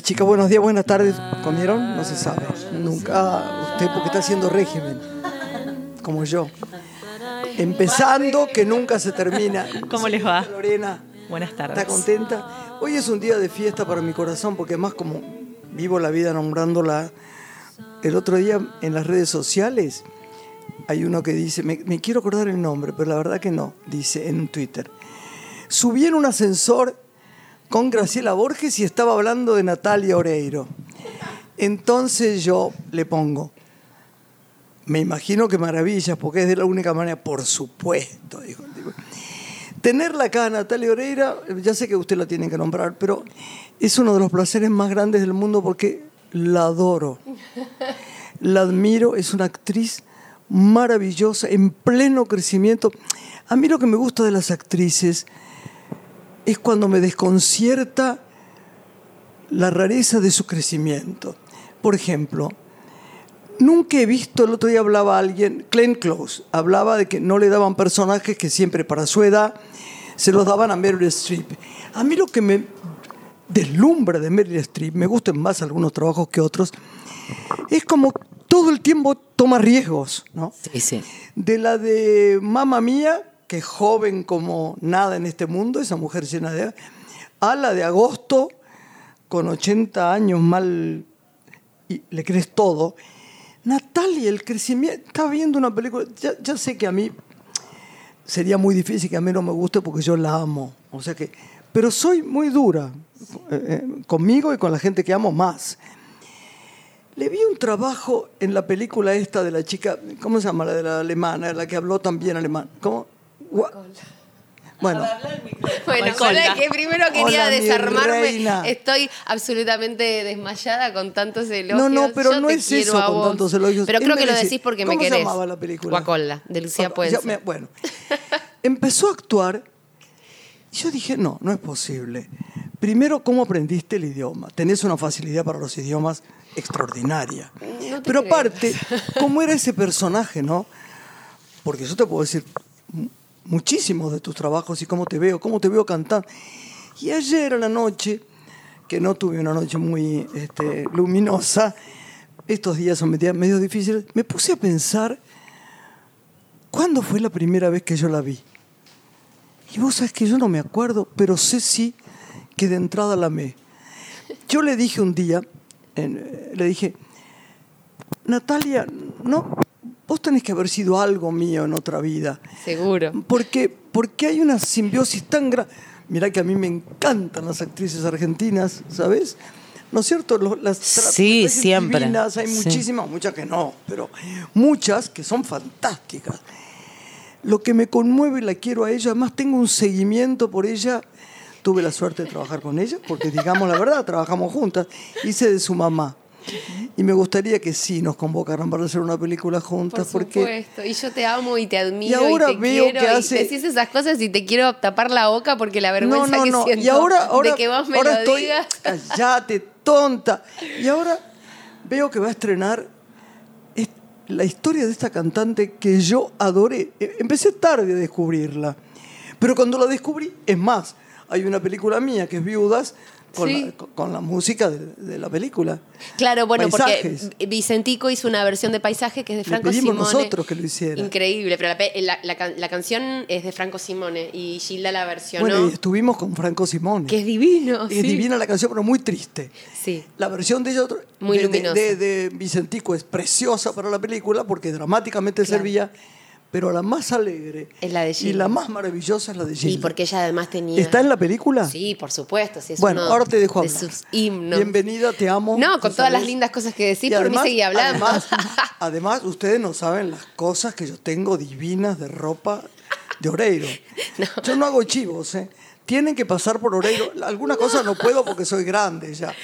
Días, chicas. Buenos días, buenas tardes. ¿Comieron? No se sabe. Nunca. Ah, usted porque está haciendo régimen. Como yo. Empezando que nunca se termina. ¿Cómo les va? Lorena. Buenas tardes. ¿Está contenta? Hoy es un día de fiesta para mi corazón porque además como vivo la vida nombrándola, el otro día en las redes sociales hay uno que dice, me, me quiero acordar el nombre, pero la verdad que no, dice en Twitter. Subí en un ascensor con Graciela Borges y estaba hablando de Natalia Oreiro. Entonces yo le pongo, me imagino que maravillas, porque es de la única manera, por supuesto, dijo el tipo. Tenerla acá, Natalia Oreira, ya sé que usted la tiene que nombrar, pero es uno de los placeres más grandes del mundo porque la adoro. La admiro, es una actriz maravillosa, en pleno crecimiento. A mí lo que me gusta de las actrices es cuando me desconcierta la rareza de su crecimiento. Por ejemplo, nunca he visto, el otro día hablaba alguien, Glenn Close, hablaba de que no le daban personajes que siempre para su edad se los daban a Meryl Streep. A mí lo que me deslumbra de Meryl Streep, me gustan más algunos trabajos que otros, es como todo el tiempo toma riesgos, ¿no? Sí, sí. De la de Mamma Mía, que joven como nada en este mundo, esa mujer llena de... A la de Agosto, con 80 años mal... Y le crees todo. Natalia, el crecimiento... Estaba viendo una película... Ya, ya sé que a mí sería muy difícil que a mí no me guste porque yo la amo. O sea que... Pero soy muy dura eh, eh, conmigo y con la gente que amo más. Le vi un trabajo en la película esta de la chica, ¿cómo se llama? La de la alemana, la que habló también alemán. ¿Cómo? Bueno, Bueno, hola, que primero quería Hola, desarmarme. reina. Estoy absolutamente desmayada con tantos elogios. No, no, pero Yo no es eso con tantos elogios. Pero Él creo que lo decís porque ¿Cómo me se querés. llamaba la película? Guacola, de Lucía Puenzo. me- bueno, empezó a actuar y yo dije, no, no es posible. Primero, ¿cómo aprendiste el idioma? Tenés una facilidad para los idiomas extraordinaria. No Pero creo. aparte, ¿cómo era ese personaje, no? Porque yo te puedo decir muchísimos de tus trabajos y cómo te veo, cómo te veo cantando. Y ayer a la noche, que no tuve una noche muy este, luminosa, estos días son medio, medio difíciles, me puse a pensar, ¿cuándo fue la primera vez que yo la vi? Y vos sabés que yo no me acuerdo, pero sé sí que de entrada la amé. Yo le dije un día, le dije, Natalia, no, vos tenés que haber sido algo mío en otra vida. Seguro. Porque, porque hay una simbiosis tan grande. Mirá que a mí me encantan las actrices argentinas, ¿sabes? ¿No es cierto? Lo- Las Sí, siempre. divinas, hay Sí. muchísimas, muchas que no, pero muchas que son fantásticas. Lo que me conmueve y la quiero a ella, además tengo un seguimiento por ella. Tuve la suerte de trabajar con ella, porque digamos la verdad, trabajamos juntas. Hice de su mamá. Y me gustaría que sí nos convocaran para hacer una película Por juntas, porque supuesto. Y yo te amo y te admiro. Y ahora te veo quiero, que y hace- decís esas cosas y te quiero tapar la boca porque la vergüenza que siento Y ahora, ahora, de que vos me ahora lo estoy, digas. Callate, tonta. Y ahora veo que va a estrenar es- la historia de esta cantante que yo adoré. E- Empecé tarde a descubrirla. Pero cuando la descubrí, es más, hay una película mía que es Viudas con, Sí. la, con- la música de, de la película. Claro, bueno, Paisajes. porque Vicentico hizo una versión de Paisaje que es de Le Franco pedimos Simone. nosotros que lo hiciera. Increíble, pero la, la- la can- la canción es de Franco Simone y Gilda la versionó. Bueno, y estuvimos con Franco Simone. que es divino. Es sí. divina la canción, pero muy triste. Sí. La versión de ella otro- Muy de- de Vicentico es preciosa para la película porque dramáticamente Claro. servía, pero la más alegre Es la de y la más maravillosa es la de Gilda. Y porque ella además tenía. ¿Está en la película? Sí, por supuesto. Sí, es bueno, uno ahora te dejo de hablar. sus himnos. Bienvenida, te amo. No, con todas las lindas cosas que decís, Y por mí seguí hablando. Además, además, ustedes no saben las cosas que yo tengo divinas de ropa de Oreiro. Yo no hago chivos, ¿eh? Tienen que pasar por Oreiro. Algunas cosas no puedo porque soy grande ya.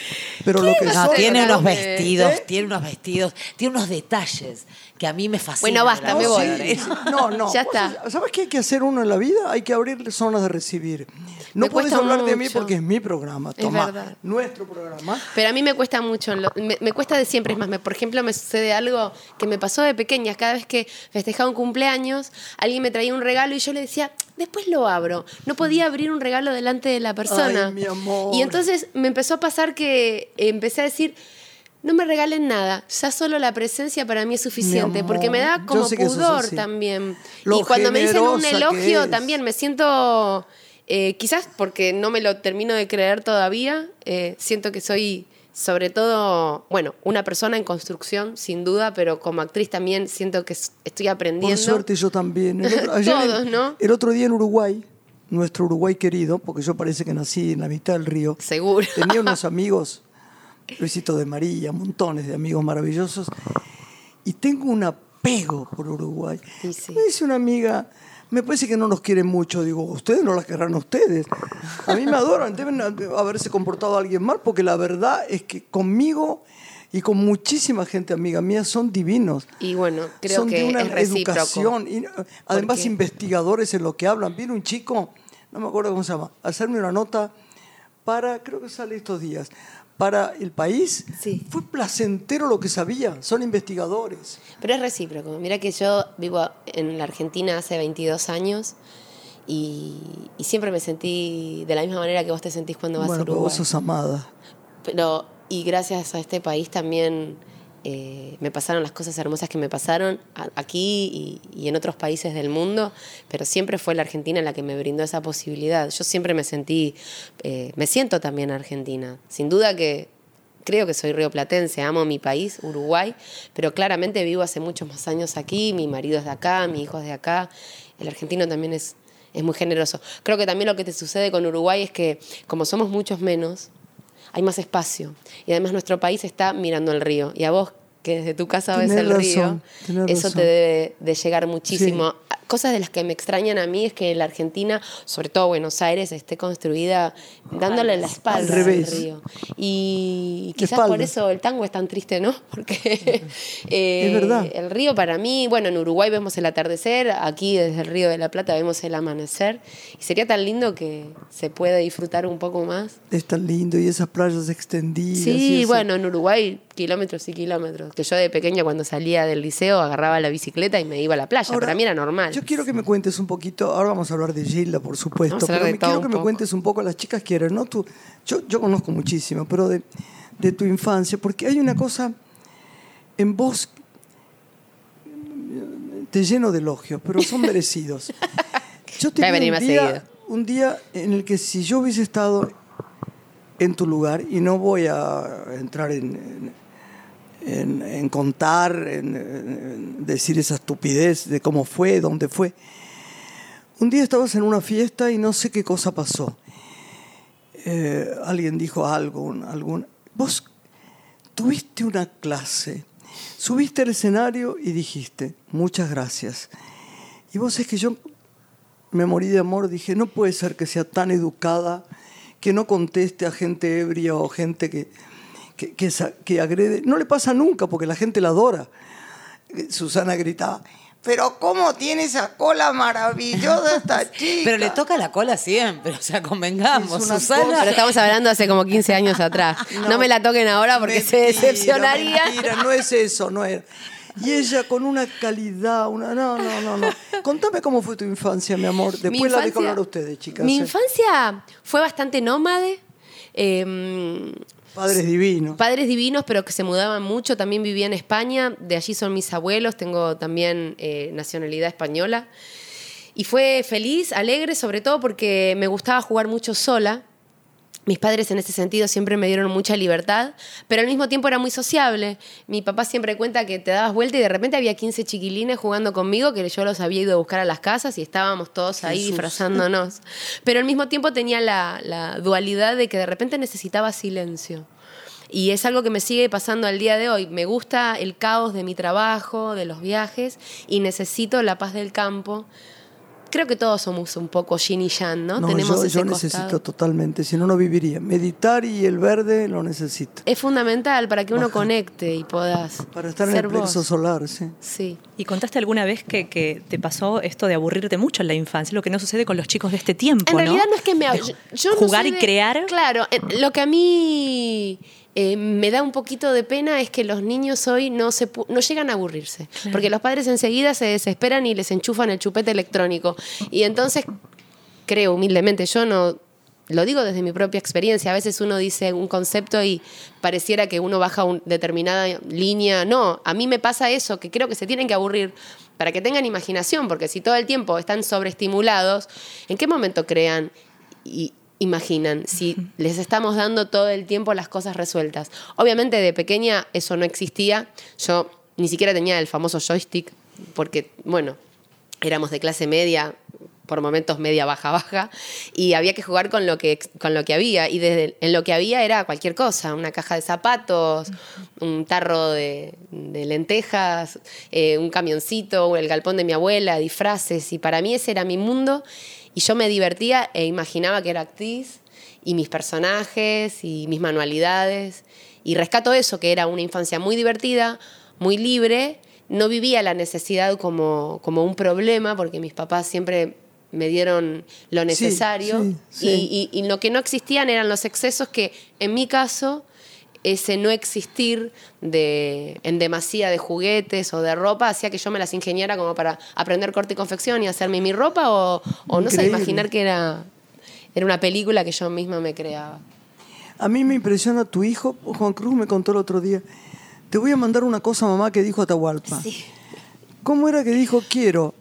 Pero lo que No, tiene unos grande. vestidos, ¿Eh? tiene unos vestidos, tiene unos detalles que a mí me fascinan. Bueno, basta, me voy. No, no. Ya está. ¿Sabes qué hay que hacer uno en la vida? Hay que abrir zonas de recibir. No cuesta hablar de mí porque es mi programa, Es Tomá. verdad. Nuestro programa. Pero a mí me cuesta mucho, me, me cuesta de siempre. Es más, me- por ejemplo, me sucede algo que me pasó de pequeña. Cada vez que festejaba un cumpleaños, alguien me traía un regalo y yo le decía, después lo abro. No podía abrir un regalo delante de la persona. Ay, mi amor. Y entonces me empezó a pasar que empecé a decir, no me regalen nada, ya solo la presencia para mí es suficiente, amor, porque me da como pudor también. Lo y cuando me dicen un elogio también me siento, eh, quizás porque no me lo termino de creer todavía, eh, siento que soy sobre todo, bueno, una persona en construcción, sin duda, pero como actriz también siento que estoy aprendiendo. Por suerte yo también. El otro, ayer en- Todos, ¿no? El otro día en Uruguay, nuestro Uruguay querido, porque yo parece que nací en la mitad del río, Seguro. tenía unos amigos, Luisito de María, montones de amigos maravillosos, y tengo un apego por Uruguay. Sí, sí. Me dice una amiga, me parece que no nos quieren mucho. Digo, ustedes no las querrán a ustedes. A mí me adoran, deben haberse comportado alguien mal, porque la verdad es que conmigo y con muchísima gente amiga mía son divinos. Y bueno, creo son que de una es recíproco. educación. Y, además, investigadores en lo que hablan. Viene un chico, no me acuerdo cómo se llama, a hacerme una nota para, creo que sale estos días, para el país. Sí. Fue placentero lo que sabía. Son investigadores. Pero es recíproco. Mira que yo vivo en la Argentina hace 22 años y, y siempre me sentí de la misma manera que vos te sentís cuando vas bueno, a Uruguay. vos sos amada. Pero, y gracias a este país también eh, me pasaron las cosas hermosas que me pasaron aquí y, en otros países del mundo, pero siempre fue la Argentina la que me brindó esa posibilidad. Yo siempre me sentí, eh, me siento también argentina. Sin duda que creo que soy rioplatense, amo mi país, Uruguay, pero claramente vivo hace muchos más años aquí, mi marido es de acá, mi hijo es de acá, el argentino también es, es muy generoso. Creo que también lo que te sucede con Uruguay es que como somos muchos menos, hay más espacio y además nuestro país está mirando el río y a vos que desde tu casa ves el río, razón, eso razón. te debe de llegar muchísimo. Cosas de las que me extrañan a mí es que la Argentina, sobre todo Buenos Aires, esté construida dándole la espalda Al río. Y quizás por eso el tango es tan triste, ¿no? Porque eh, Es verdad. el río para mí, bueno, en Uruguay vemos el atardecer, aquí desde el Río de la Plata vemos el amanecer, y sería tan lindo que se pueda disfrutar un poco más. Es tan lindo y esas playas extendidas. Sí, bueno, en Uruguay kilómetros y kilómetros. Que yo de pequeña cuando salía del liceo agarraba la bicicleta y me iba a la playa. Ahora, Para mí era normal. Yo quiero que me cuentes un poquito, ahora vamos a hablar de Gilda, por supuesto, pero me quiero que me cuentes un poco, las chicas quieren, ¿no? Tú, yo, yo conozco muchísimo, pero de, de tu infancia, porque hay una cosa en vos, te lleno de elogios, pero son merecidos. Yo Voy a tenía venir un día, seguido. un día en el que si yo hubiese estado en tu lugar, y no voy a entrar en, en, en- contar, en, en decir esa estupidez de cómo fue, dónde fue. Un día estabas en una fiesta y no sé qué cosa pasó. Eh, alguien dijo algo, un- algún... Vos tuviste una clase, subiste al escenario y dijiste, muchas gracias. Y vos es que yo me morí de amor, dije, no puede ser que sea tan educada, que no conteste a gente ebria o gente que, que, que agrede. No le pasa nunca porque la gente la adora. Eh, Susana gritaba, pero ¿cómo tiene esa cola maravillosa esta chica? Pero le toca la cola siempre, o sea, convengamos, Susana. cosa- Pero estamos hablando hace como 15 años atrás. No, me la toquen ahora porque se decepcionaría. Mentira, no es eso, no era. Y ella con una calidad, una. No, no, no, no. Contame cómo fue tu infancia, mi amor. Después Mi la dejo infancia- hablar a ustedes, chicas. Mi ¿eh? infancia fue bastante nómade. eh, Padres divinos. Padres divinos, pero que se mudaban mucho. También vivía en España. De allí son mis abuelos. Tengo también eh, nacionalidad española. Y fue feliz, alegre, sobre todo porque me gustaba jugar mucho sola. Mis padres en ese sentido siempre me dieron mucha libertad, pero al mismo tiempo era muy sociable. Mi papá siempre cuenta que te dabas vuelta y de repente había 15 chiquilines jugando conmigo, que yo los había ido a buscar a las casas y estábamos todos ahí Jesús. disfrazándonos. Pero al mismo tiempo tenía la, la dualidad de que de repente necesitaba silencio. Y es algo que me sigue pasando al día de hoy. Me gusta el caos de mi trabajo, de los viajes, y necesito la paz del campo creo que todos somos un poco yin y yang, ¿no? No, Tenemos yo, ese yo necesito costado. totalmente, si no, no viviría. Meditar y el verde lo necesito. Es fundamental para que uno Baja. conecte y puedas Para estar en ser el plexo vos. solar, sí. Sí. ¿Y contaste alguna vez que, que te pasó esto de aburrirte mucho en la infancia? Lo que no sucede con los chicos de este tiempo, En ¿no? realidad no es que me... Yo- yo no jugar y de- crear. Claro, eh, lo que a mí eh, me da un poquito de pena es que los niños hoy no, se, no llegan a aburrirse. Porque los padres enseguida se desesperan y les enchufan el chupete electrónico. Y entonces, creo humildemente, yo no... Lo digo desde mi propia experiencia. A veces uno dice un concepto y pareciera que uno baja una determinada línea. No, a mí me pasa eso, que creo que se tienen que aburrir para que tengan imaginación, porque si todo el tiempo están sobreestimulados, ¿en qué momento crean y imaginan si les estamos dando todo el tiempo las cosas resueltas? Obviamente de pequeña eso no existía. Yo ni siquiera tenía el famoso joystick, porque, bueno, éramos de clase media, por momentos media baja baja, y había que jugar con lo que, con lo que había. Y desde, en lo que había era cualquier cosa, una caja de zapatos, un tarro de, de lentejas, eh, un camioncito, el galpón de mi abuela, disfraces. Y para mí ese era mi mundo. Y yo me divertía e imaginaba que era actriz, y mis personajes, y mis manualidades. Y rescato eso, que era una infancia muy divertida, muy libre, no vivía la necesidad como, como un problema, porque mis papás siempre me dieron lo necesario sí, sí. Y, y- y lo que no existían eran los excesos que en mi caso ese no existir de, en demasía de juguetes o de ropa hacía que yo me las ingeniara como para aprender corte y confección y hacerme mi ropa o, o no sé, imaginar que era, era una película que yo misma me creaba. A mí me impresiona tu hijo, Juan Cruz me contó el otro día. Te voy a mandar una cosa, mamá, que dijo Atahualpa. ¿Cómo era que dijo quiero?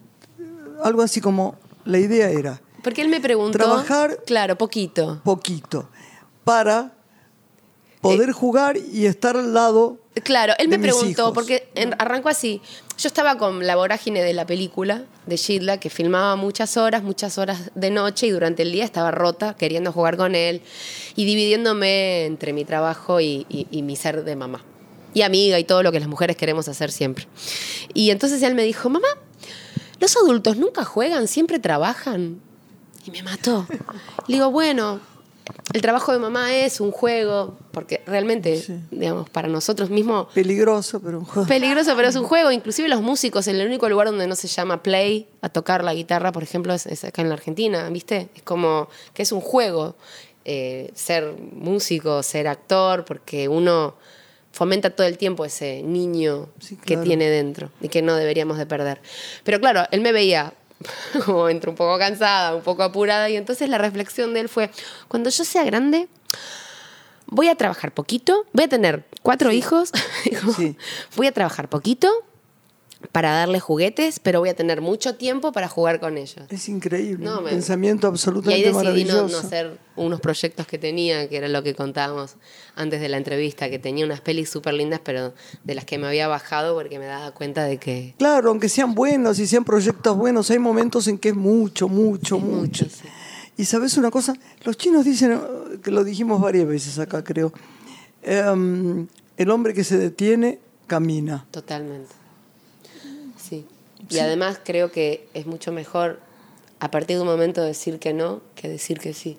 Algo así como, la idea era Porque él me preguntó... Trabajar- Claro, poquito. poquito para poder jugar y estar al lado. Claro, él me mis preguntó, hijos. porque en- arrancó así. Yo estaba con la vorágine de la película de Gilda, que filmaba muchas horas, muchas horas de noche, y durante el día estaba rota, queriendo jugar con él, y dividiéndome entre mi trabajo y, y- y mi ser de mamá. Y amiga y todo lo que las mujeres queremos hacer siempre. Y entonces él me dijo, mamá, los adultos nunca juegan, siempre trabajan. Y me mató. Le digo, bueno, el trabajo de mamá es un juego, porque realmente, digamos, para nosotros mismos, Peligroso, pero un juego. peligroso, pero es un juego. Inclusive los músicos, en el único lugar donde no se llama play, a tocar la guitarra, por ejemplo, es, es acá en la Argentina, ¿viste? Es como que es un juego eh, ser músico, ser actor, porque uno fomenta todo el tiempo ese niño Sí, que tiene dentro y que no deberíamos de perder. Pero claro, él me veía como entre un poco cansada, un poco apurada, y entonces la reflexión de él fue, cuando yo sea grande, voy a trabajar poquito, voy a tener cuatro hijos, Sí. voy a trabajar poquito para darle juguetes, pero voy a tener mucho tiempo para jugar con ellos. Es increíble. No, me- pensamiento Y ahí absolutamente decidí no, maravilloso. no hacer unos proyectos que tenía, que era lo que contábamos antes de la entrevista, que tenía unas pelis súper lindas, pero de las que me había bajado porque me daba cuenta de que... Claro, aunque sean buenos y sean proyectos buenos, hay momentos en que es mucho, mucho, Es mucho. mucho, sí. Y sabes una cosa, los chinos dicen, que lo dijimos varias veces acá, creo, em, el hombre que se detiene camina. Totalmente. Sí. Y además creo que es mucho mejor a partir de un momento decir que no que decir que sí.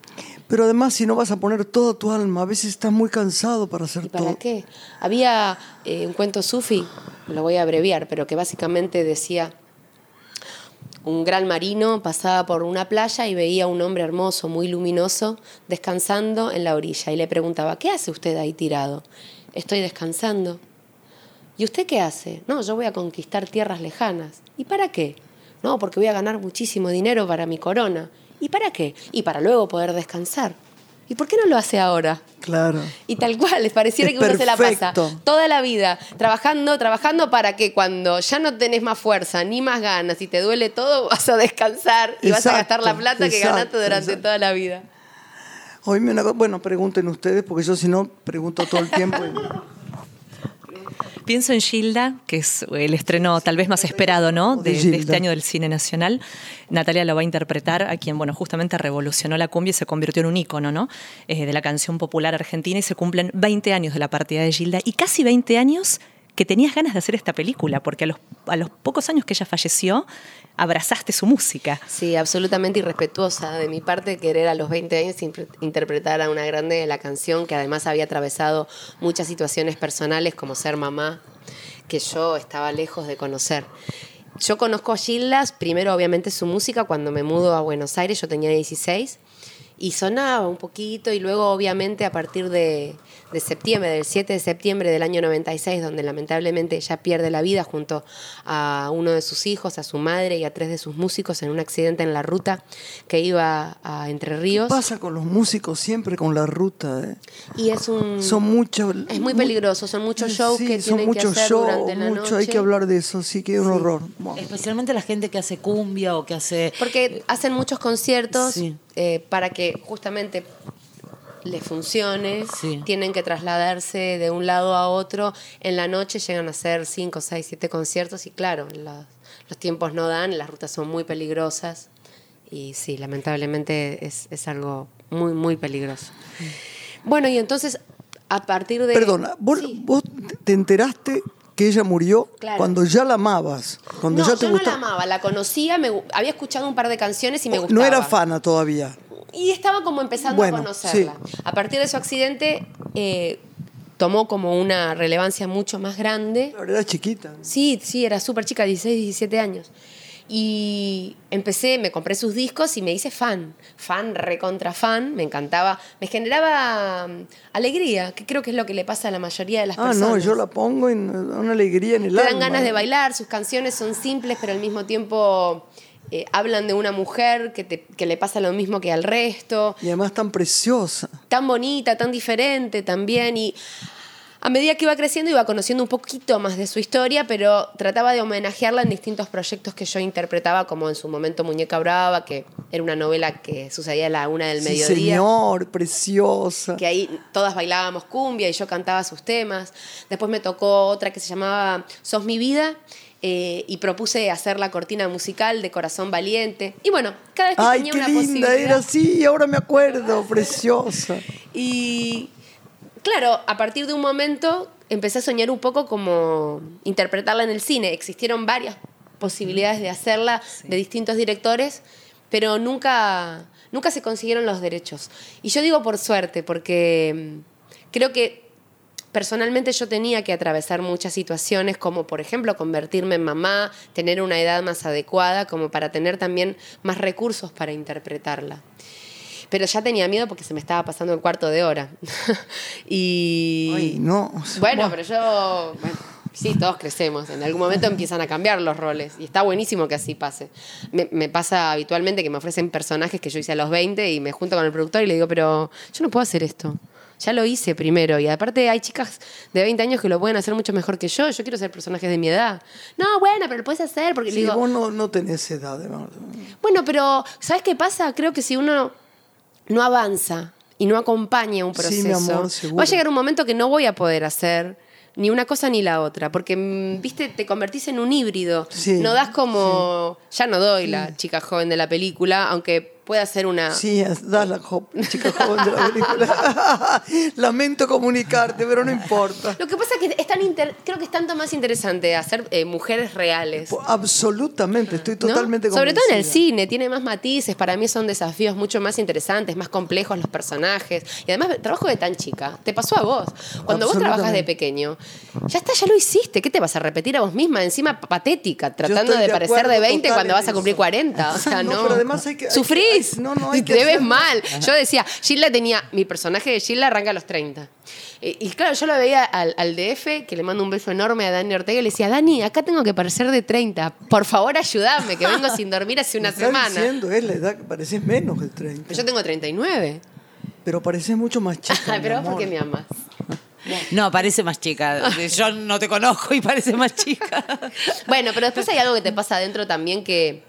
Pero además, si no vas a poner toda tu alma, a veces estás muy cansado para hacer ¿Y para todo. qué? Había eh, un cuento sufi, lo voy a abreviar, pero que básicamente decía, un gran marino pasaba por una playa y veía a un hombre hermoso, muy luminoso, descansando en la orilla y le preguntaba, ¿qué hace usted ahí tirado? Estoy descansando. ¿Y usted qué hace? No, yo voy a conquistar tierras lejanas. ¿Y para qué? No, porque voy a ganar muchísimo dinero para mi corona. ¿Y para qué? Y para luego poder descansar. ¿Y por qué no lo hace ahora? Claro. Y tal cual, les pareciera Es que uno se la pasa perfecto. toda la vida trabajando, trabajando para que cuando ya no tenés más fuerza ni más ganas y te duele todo, vas a descansar y vas a gastar la Exacto, plata que ganaste durante exacto. toda la vida. Una co- bueno, pregunten ustedes, porque yo si no, pregunto todo el tiempo. y- Pienso en Gilda, que es el estreno tal vez más esperado, ¿no? De este año del cine nacional. Natalia lo va a interpretar a quien, bueno, justamente revolucionó la cumbia y se convirtió en un ícono, ¿no? Eh, de la canción popular argentina y se cumplen 20 años de la partida de Gilda y casi 20 años que tenías ganas de hacer esta película, porque a los, a los pocos años que ella falleció, abrazaste su música. Sí, absolutamente irrespetuosa de mi parte querer a los 20 años interpretar a una grande de la canción que además había atravesado muchas situaciones personales como ser mamá que yo estaba lejos de conocer. Yo conozco a Gildas, primero obviamente su música, cuando me mudo a Buenos Aires, yo tenía 16, y sonaba un poquito, y luego obviamente a partir de, de septiembre, del 7 de septiembre del año 96, donde lamentablemente ella pierde la vida junto a uno de sus hijos, a su madre y a tres de sus músicos en un accidente en la ruta que iba a Entre Ríos. Pasa con los músicos siempre con la ruta. eh. Y es un... Son muchos. Es muy peligroso, son muchos shows sí, que son tienen que muchos hacer shows, durante la mucho, Hay noche. que hablar de eso, sí que es un horror. Bueno. Especialmente la gente que hace cumbia o que hace... Porque hacen muchos conciertos Sí. Eh, para que justamente les funcione, Sí. tienen que trasladarse de un lado a otro. En la noche llegan a hacer 5, 6, 7 conciertos y claro, los, los tiempos no dan, las rutas son muy peligrosas y sí, lamentablemente es, es algo muy, muy peligroso. Bueno, y entonces a partir de... Perdona, vos, Sí. vos te enteraste que ella murió Claro. cuando ya la amabas, cuando no, ya te yo no la gustaba. amaba, la conocía, me había escuchado un par de canciones y me Oh, gustaba. no era fana todavía. Y estaba como empezando Bueno, a conocerla. A partir de su accidente eh, tomó como una relevancia mucho más grande. Claro, Era chiquita. Sí, sí, era súper chica, 16, 17 años. Y empecé, me compré sus discos y me hice fan, fan, recontra fan, me encantaba, me generaba mm, alegría, que creo que es lo que le pasa a la mayoría de las Ah, personas. no, yo la pongo en una alegría en el Te alma. dan ganas de bailar, sus canciones son simples, pero al mismo tiempo eh, hablan de una mujer que, te- que le pasa lo mismo que al resto, Y además tan preciosa. tan bonita, tan diferente también. Y a medida que iba creciendo iba conociendo un poquito más de su historia, pero trataba de homenajearla en distintos proyectos que yo interpretaba, como en su momento Muñeca Brava, que era una novela que sucedía a la una del Sí, mediodía señor, preciosa. que ahí todas bailábamos cumbia y yo cantaba sus temas. Después me tocó otra que se llamaba Sos mi vida eh, y propuse hacer la cortina musical de Corazón Valiente. Y bueno, cada vez que Ay, tenía qué una linda posibilidad. era, sí, ahora me acuerdo, preciosa. Y claro, a partir de un momento empecé a soñar un poco como interpretarla en el cine. Existieron varias posibilidades de hacerla de distintos directores, pero nunca, nunca se consiguieron los derechos. Y yo digo por suerte, porque mm, creo que personalmente yo tenía que atravesar muchas situaciones, como por ejemplo convertirme en mamá, tener una edad más adecuada, como para tener también más recursos para interpretarla. Pero ya tenía miedo porque se me estaba pasando el cuarto de hora. y. Ay, no. Bueno, pero yo. bueno, sí, todos crecemos. En algún momento empiezan a cambiar los roles. Y está buenísimo que así pase. Me, me pasa habitualmente que me ofrecen personajes que yo hice a los 20 y me junto con el productor y le digo, pero yo no puedo hacer esto. Ya lo hice primero. Y aparte hay chicas de 20 años que lo pueden hacer mucho mejor que yo. Yo quiero ser personajes de mi edad. No, bueno, pero lo puedes hacer. Porque le digo, vos no, no tenés edad, además. bueno, pero ¿sabes qué pasa? Creo que si uno no avanza y no acompaña un Sí, proceso, mi amor, seguro. va a llegar un momento que no voy a poder hacer ni una cosa ni la otra, porque mm, viste, te convertís en un híbrido. Sí, no das como, ya no doy la chica joven de la película, aunque pueda ser una Sí, das la chica joven de la película. Lamento comunicarte, pero no importa. Lo que pasa es que es tan inter- creo que es tanto más interesante hacer eh, mujeres reales. Absolutamente, estoy ¿no? totalmente Sobre todo en el cine, tiene más matices, para mí son desafíos mucho más interesantes, más complejos los personajes. Y además, trabajo de tan chica, te pasó a vos. Cuando vos trabajas de pequeño, ya está, ya lo hiciste. ¿Qué te vas a repetir a vos misma? Encima patética, tratando de de parecer de 20 total cuando vas a cumplir eso. 40. O sea, No, no. pero además hay que- hay que- Hay- no, no, hay que te ves mal. Yo decía, Gilda tenía, mi personaje de Gilda arranca a los 30. Eh, Y claro, yo lo veía al, al DF, que le mando un beso enorme a Dani Ortega, y le decía, Dani, acá tengo que parecer de 30. Por favor, ayúdame, que vengo sin dormir hace una semana. diciendo, es la edad que pareces menos de 30. Pero yo tengo 39. Pero pareces mucho más chica. Pero vos por qué me amas. No, parece más chica. Yo no te conozco y parece más chica. Bueno, pero después hay algo que te pasa adentro también que,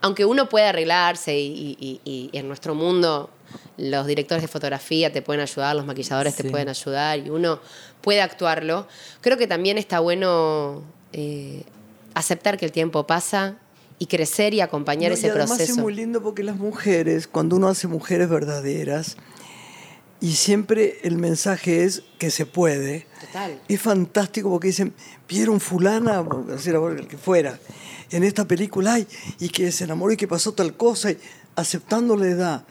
aunque uno puede arreglarse y, y- y- y en nuestro mundo los directores de fotografía te pueden ayudar, los maquilladores te pueden ayudar y uno puede actuarlo, creo que también está bueno eh, aceptar que el tiempo pasa y crecer y acompañar No, ese y además proceso. es muy lindo porque las mujeres, cuando uno hace mujeres verdaderas, y siempre el mensaje es que se puede. Total. Es fantástico porque dicen, vieron fulana, por decir ahora el que fuera, en esta película, ay, y que se enamoró y que pasó tal cosa, y aceptando la edad,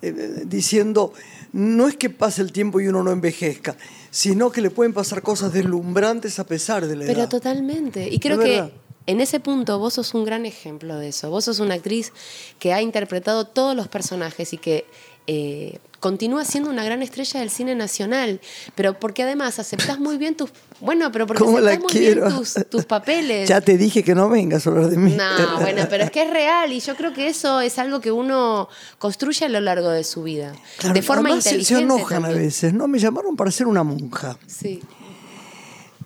eh, eh, diciendo, no es que pase el tiempo y uno no envejezca, sino que le pueden pasar cosas deslumbrantes a pesar de la Pero edad. totalmente. Y creo que verdad. En ese punto vos sos un gran ejemplo de eso. Vos sos una actriz que ha interpretado todos los personajes y que eh, continúa siendo una gran estrella del cine nacional. Pero porque además aceptás muy bien tus. Bueno, pero porque ¿Cómo la aceptás muy quiero? bien tus, tus papeles. Ya te dije que no vengas a hablar de mí. No, bueno, pero es que es real y yo creo que eso es algo que uno construye a lo largo de su vida. Claro, de forma además se- inteligente. Se enojan también. a veces, ¿no? Me llamaron para ser una monja. Sí.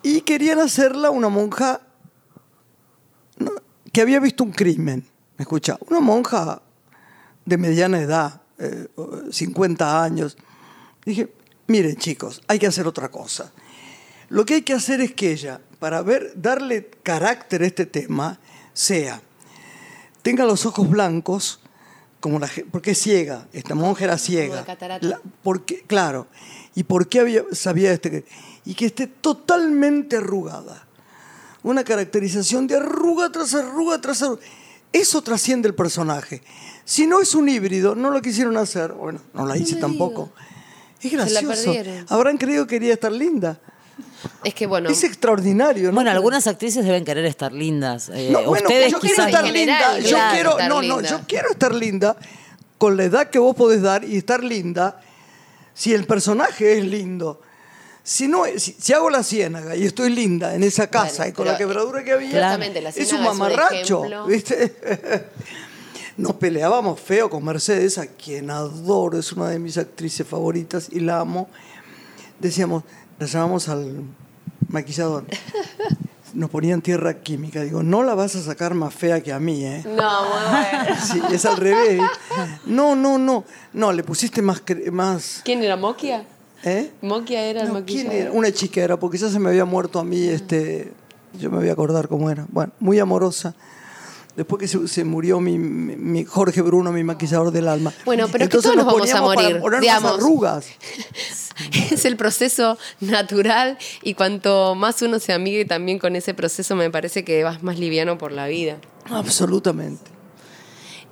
Y querían hacerla una monja. Que había visto un crimen. ¿Me escucha? Una monja de mediana edad, eh, 50 años. Dije, miren chicos, hay que hacer otra cosa. Lo que hay que hacer es que ella, para ver, darle carácter a este tema, sea, tenga los ojos blancos, como la, porque es ciega, esta monja era ciega. La- porque, claro, ¿y por qué había, sabía este? Y que esté totalmente arrugada. Una caracterización de arruga tras arruga tras arruga. Eso trasciende el personaje. Si no es un híbrido, no lo quisieron hacer. Bueno, no la hice tampoco. Es gracioso. Habrán creído que quería estar linda. Es que bueno. Es extraordinario, ¿no? Bueno, algunas actrices deben querer estar lindas. Eh, No, bueno, ustedes yo quiero estar linda. general, yo claro, quiero, estar no, no, linda. yo quiero estar linda con la edad que vos podés dar y estar linda si el personaje es lindo. Si no, si, si hago la ciénaga y estoy linda en esa casa Bueno, y con la quebradura que había, la es un ciénaga es un mamarracho. Nos peleábamos feo con Mercedes, a quien adoro, es una de mis actrices favoritas y la amo. Decíamos, la llamamos al maquillador. Nos ponían tierra química. Digo, no la vas a sacar más fea que a mí, ¿eh? No, bueno. Sí, es al revés. No, no, no. No, le pusiste más... cre- más ¿Quién era Mokia? ¿Eh? Mokia era el No, ¿quién maquillador. era? Una chica era, porque ya se me había muerto a mí, este, yo me voy a acordar cómo era. Bueno, muy amorosa. Después que se, se murió mi, mi- mi Jorge Bruno, mi maquillador del alma. Bueno, pero es que todos nos vamos a para morir, ponernos digamos. arrugas. Es el proceso natural y cuanto más uno se amigue también con ese proceso, me parece que vas más liviano por la vida. Absolutamente.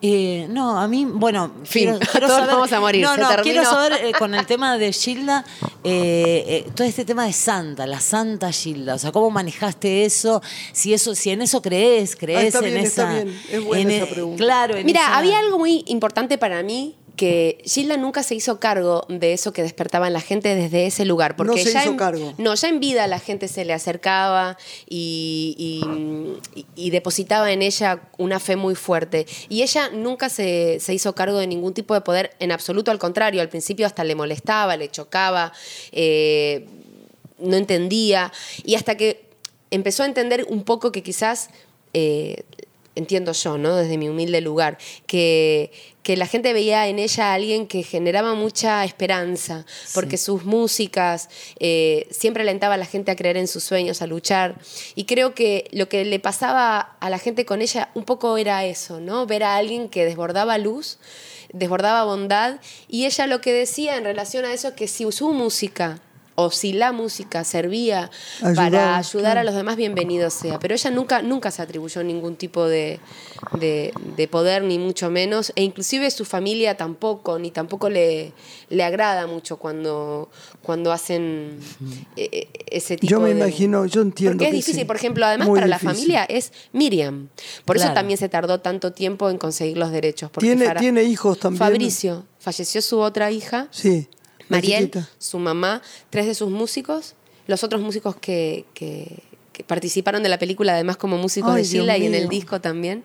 Eh, no, a mí, bueno, Fin. quiero, quiero Todos saber, vamos a morir, No, no, quiero saber eh, con el tema de Gilda, eh, eh, todo este tema de Santa, la Santa Gilda, o sea, cómo manejaste eso, si eso, si en eso crees, crees Ah, está en bien, está esa, bien. Es buena en esa e- pregunta. Claro, en Mira, esa- había algo muy importante para mí que Gilda nunca se hizo cargo de eso que despertaba en la gente desde ese lugar. Porque No se ya hizo en, cargo. No, ya en vida la gente se le acercaba y, y- y- y depositaba en ella una fe muy fuerte. Y ella nunca se, se hizo cargo de ningún tipo de poder en absoluto, al contrario, al principio hasta le molestaba, le chocaba. eh, no entendía. Y hasta que empezó a entender un poco que quizás, eh, entiendo yo, ¿no? Desde mi humilde lugar, que, que la gente veía en ella a alguien que generaba mucha esperanza, porque sus músicas eh, siempre alentaba a la gente a creer en sus sueños, a luchar. Y creo que lo que le pasaba a la gente con ella un poco era eso, ¿no? Ver a alguien que desbordaba luz desbordaba bondad y ella lo que decía en relación a eso es que si su música o si la música servía Ayudar, para ayudar a los demás, bienvenido sea. Pero ella nunca, nunca se atribuyó ningún tipo de, de- de poder, ni mucho menos. E inclusive su familia tampoco, ni tampoco le, le agrada mucho cuando, cuando hacen eh, eh, ese tipo Yo me de... imagino, yo entiendo Porque es que difícil, sí. por ejemplo, además Muy para la familia es Miriam. Por eso también se tardó tanto tiempo en conseguir los derechos. porque Tiene- Fara- tiene hijos también. Fabricio, falleció su otra hija, Sí. Mariel, su mamá, tres de sus músicos, los otros músicos que, que- que participaron de la película, además como músicos Ay, de Gilda y en el disco también.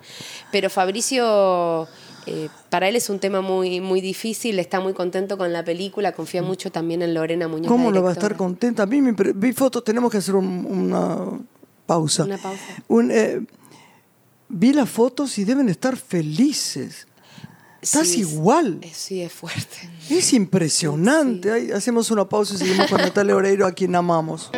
Pero Fabricio, eh, para él es un tema muy, muy difícil, está muy contento con la película, confía mucho también en Lorena Muñoz. ¿Cómo no va a estar contenta? A mí me impre- vi fotos, tenemos que hacer un- una pausa. Una pausa. Un, eh, vi las fotos y deben estar felices. Estás Sí, igual. Sí, es fuerte. Es impresionante. Hacemos una pausa y seguimos con Natalia Oreiro, a quien amamos.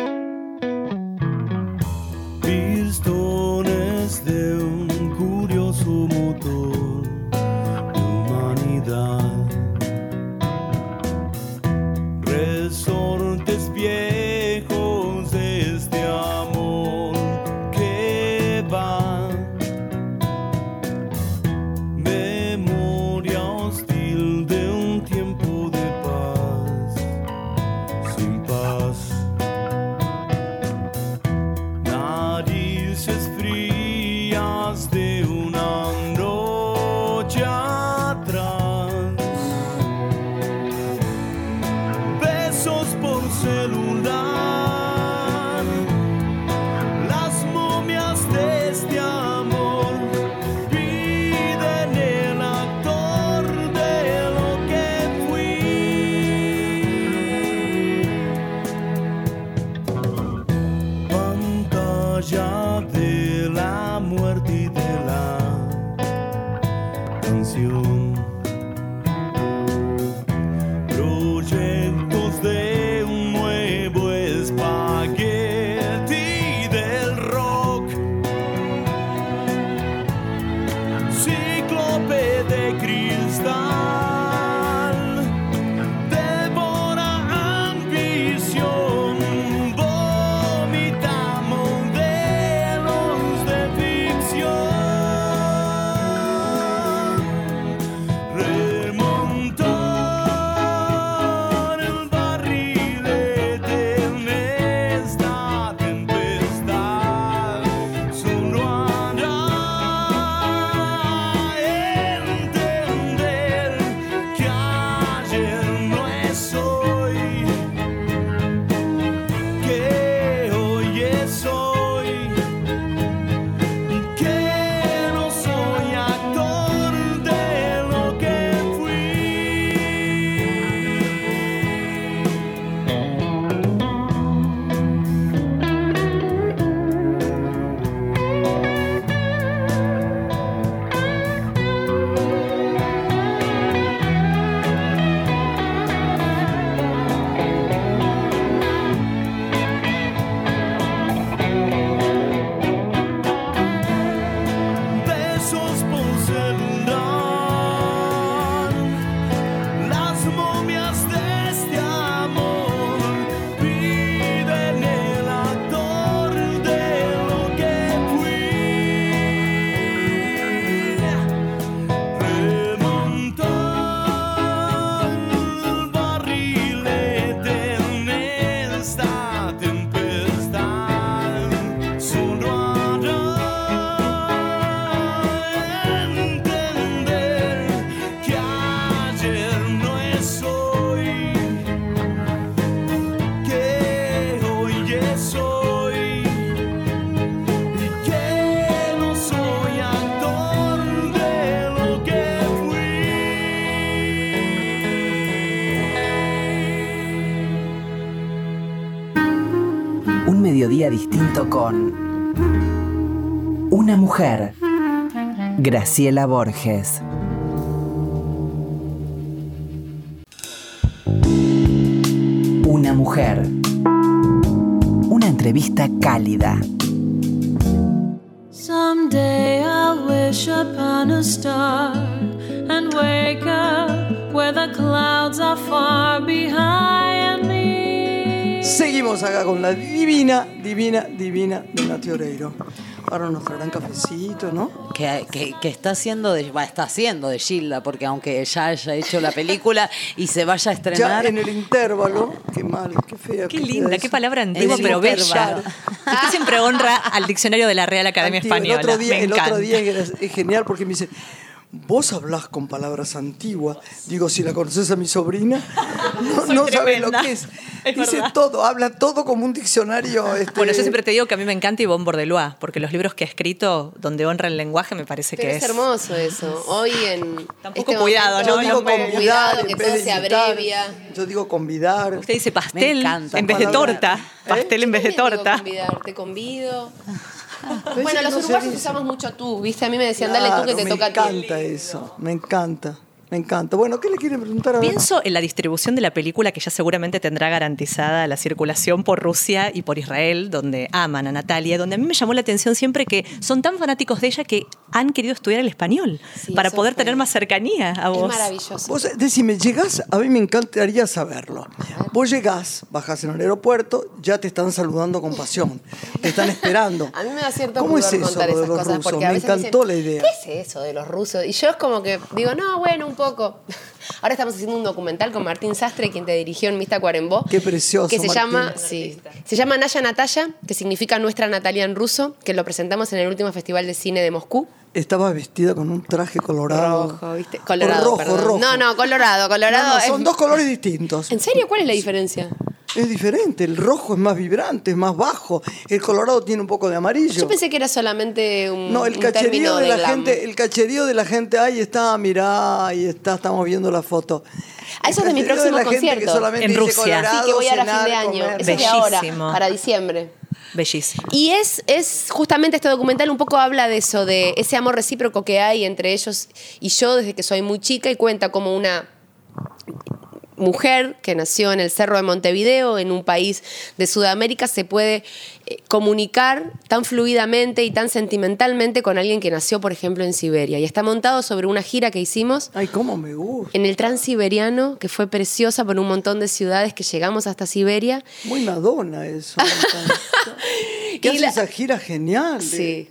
Con una mujer, Graciela Borges. Una mujer. Una entrevista cálida. Someday I'll wish upon a star and wake up where the clouds are far behind me. Seguimos acá con la divina, divina, divina de Nati Oreiro. Ahora nos traerán cafecito, ¿no? Que, que- que está haciendo de, va, está haciendo de Gilda, porque aunque ya haya hecho la película y se vaya a Ya estrenar. en el intervalo, qué mal, qué fea. Qué que linda, qué palabra antigua, pero bella. Usted siempre honra al diccionario de la Real Academia Antiguo. Española. El otro día, Me el otro encanta. día es, es genial porque me dice, vos hablás con palabras antiguas. Digo, si la conoces a mi sobrina, no, no sabes lo que es. Es Dice verdad. todo, habla todo como un diccionario. este, Bueno, yo siempre te digo que a mí me encanta Yvonne Bordelois, porque los libros que ha escrito donde honra el lenguaje me parece Pero que es es. hermoso eso. Hoy en. Tampoco este cuidado, momento, ¿no? Yo digo No me- convidar, Cuidado, en que vez todo de se abrevia. Yo digo convidar. Usted dice pastel encanta. en vez de torta. ¿Eh? Pastel en vez de torta. convidar, te convido. Bueno, los no uruguayos usamos mucho tú, ¿viste? A mí me decían, dale tú que te me toca a ti. encanta eso, me encanta, me encanta. Bueno, ¿qué le quieren preguntar a ver? Pienso en la distribución de la película que ya seguramente tendrá garantizada la circulación por Rusia y por Israel, donde aman a Natalia, donde a mí me llamó la atención siempre que son tan fanáticos de ella que han querido estudiar el español Sí, para poder fue- tener más cercanía a Es vos. maravilloso. Vos decime, llegás, a mí me encantaría saberlo. Vos llegás, bajás en el aeropuerto, ya te están saludando con pasión, te están esperando. A mí me da cierto ¿Cómo es eso contar lo de esas los cosas rusos? porque a Me veces encantó dicen, la idea. ¿Qué es eso de los rusos? Y yo es como que digo, no, bueno, un poco. Ahora estamos haciendo un documental con Martín Sastre, quien te dirigió en Mista Cuarembó. Qué precioso, Que se Martín. llama, sí, se llama Naya Natalia, que significa nuestra Natalia en ruso, que lo presentamos en el último Festival de Cine de Moscú. Estaba vestida con un traje colorado. Rojo, ¿viste? O Colorado, rojo, perdón. rojo. No, no, colorado, colorado. No, no, es- son dos colores distintos. ¿En serio? ¿Cuál es la diferencia? Es diferente, el rojo es más vibrante, es más bajo, el colorado tiene un poco de amarillo. Yo pensé que era solamente un, No, el un cacherío término de la glam. gente, el cacherío de la gente, ahí está, mirá, ahí está, estamos viendo la foto. Ah, eso El es de mi próximo la gente que concierto. solamente En dice Rusia. Colorado, Sí, que voy ahora a fin de año. comer. Eso es de ahora, para diciembre. Bellísimo. Y es, es justamente este documental un poco habla de eso, de ese amor recíproco que hay entre ellos y yo desde que soy muy chica y cuenta como una mujer que nació en el Cerro de Montevideo, en un país de Sudamérica, se puede eh, comunicar tan fluidamente y tan sentimentalmente con alguien que nació, por ejemplo, en Siberia. Y está montado sobre una gira que hicimos Ay, cómo me gusta. en el Transiberiano, que fue preciosa por un montón de ciudades que llegamos hasta Siberia. Muy Madonna eso. que hace la- esa gira genial. Sí.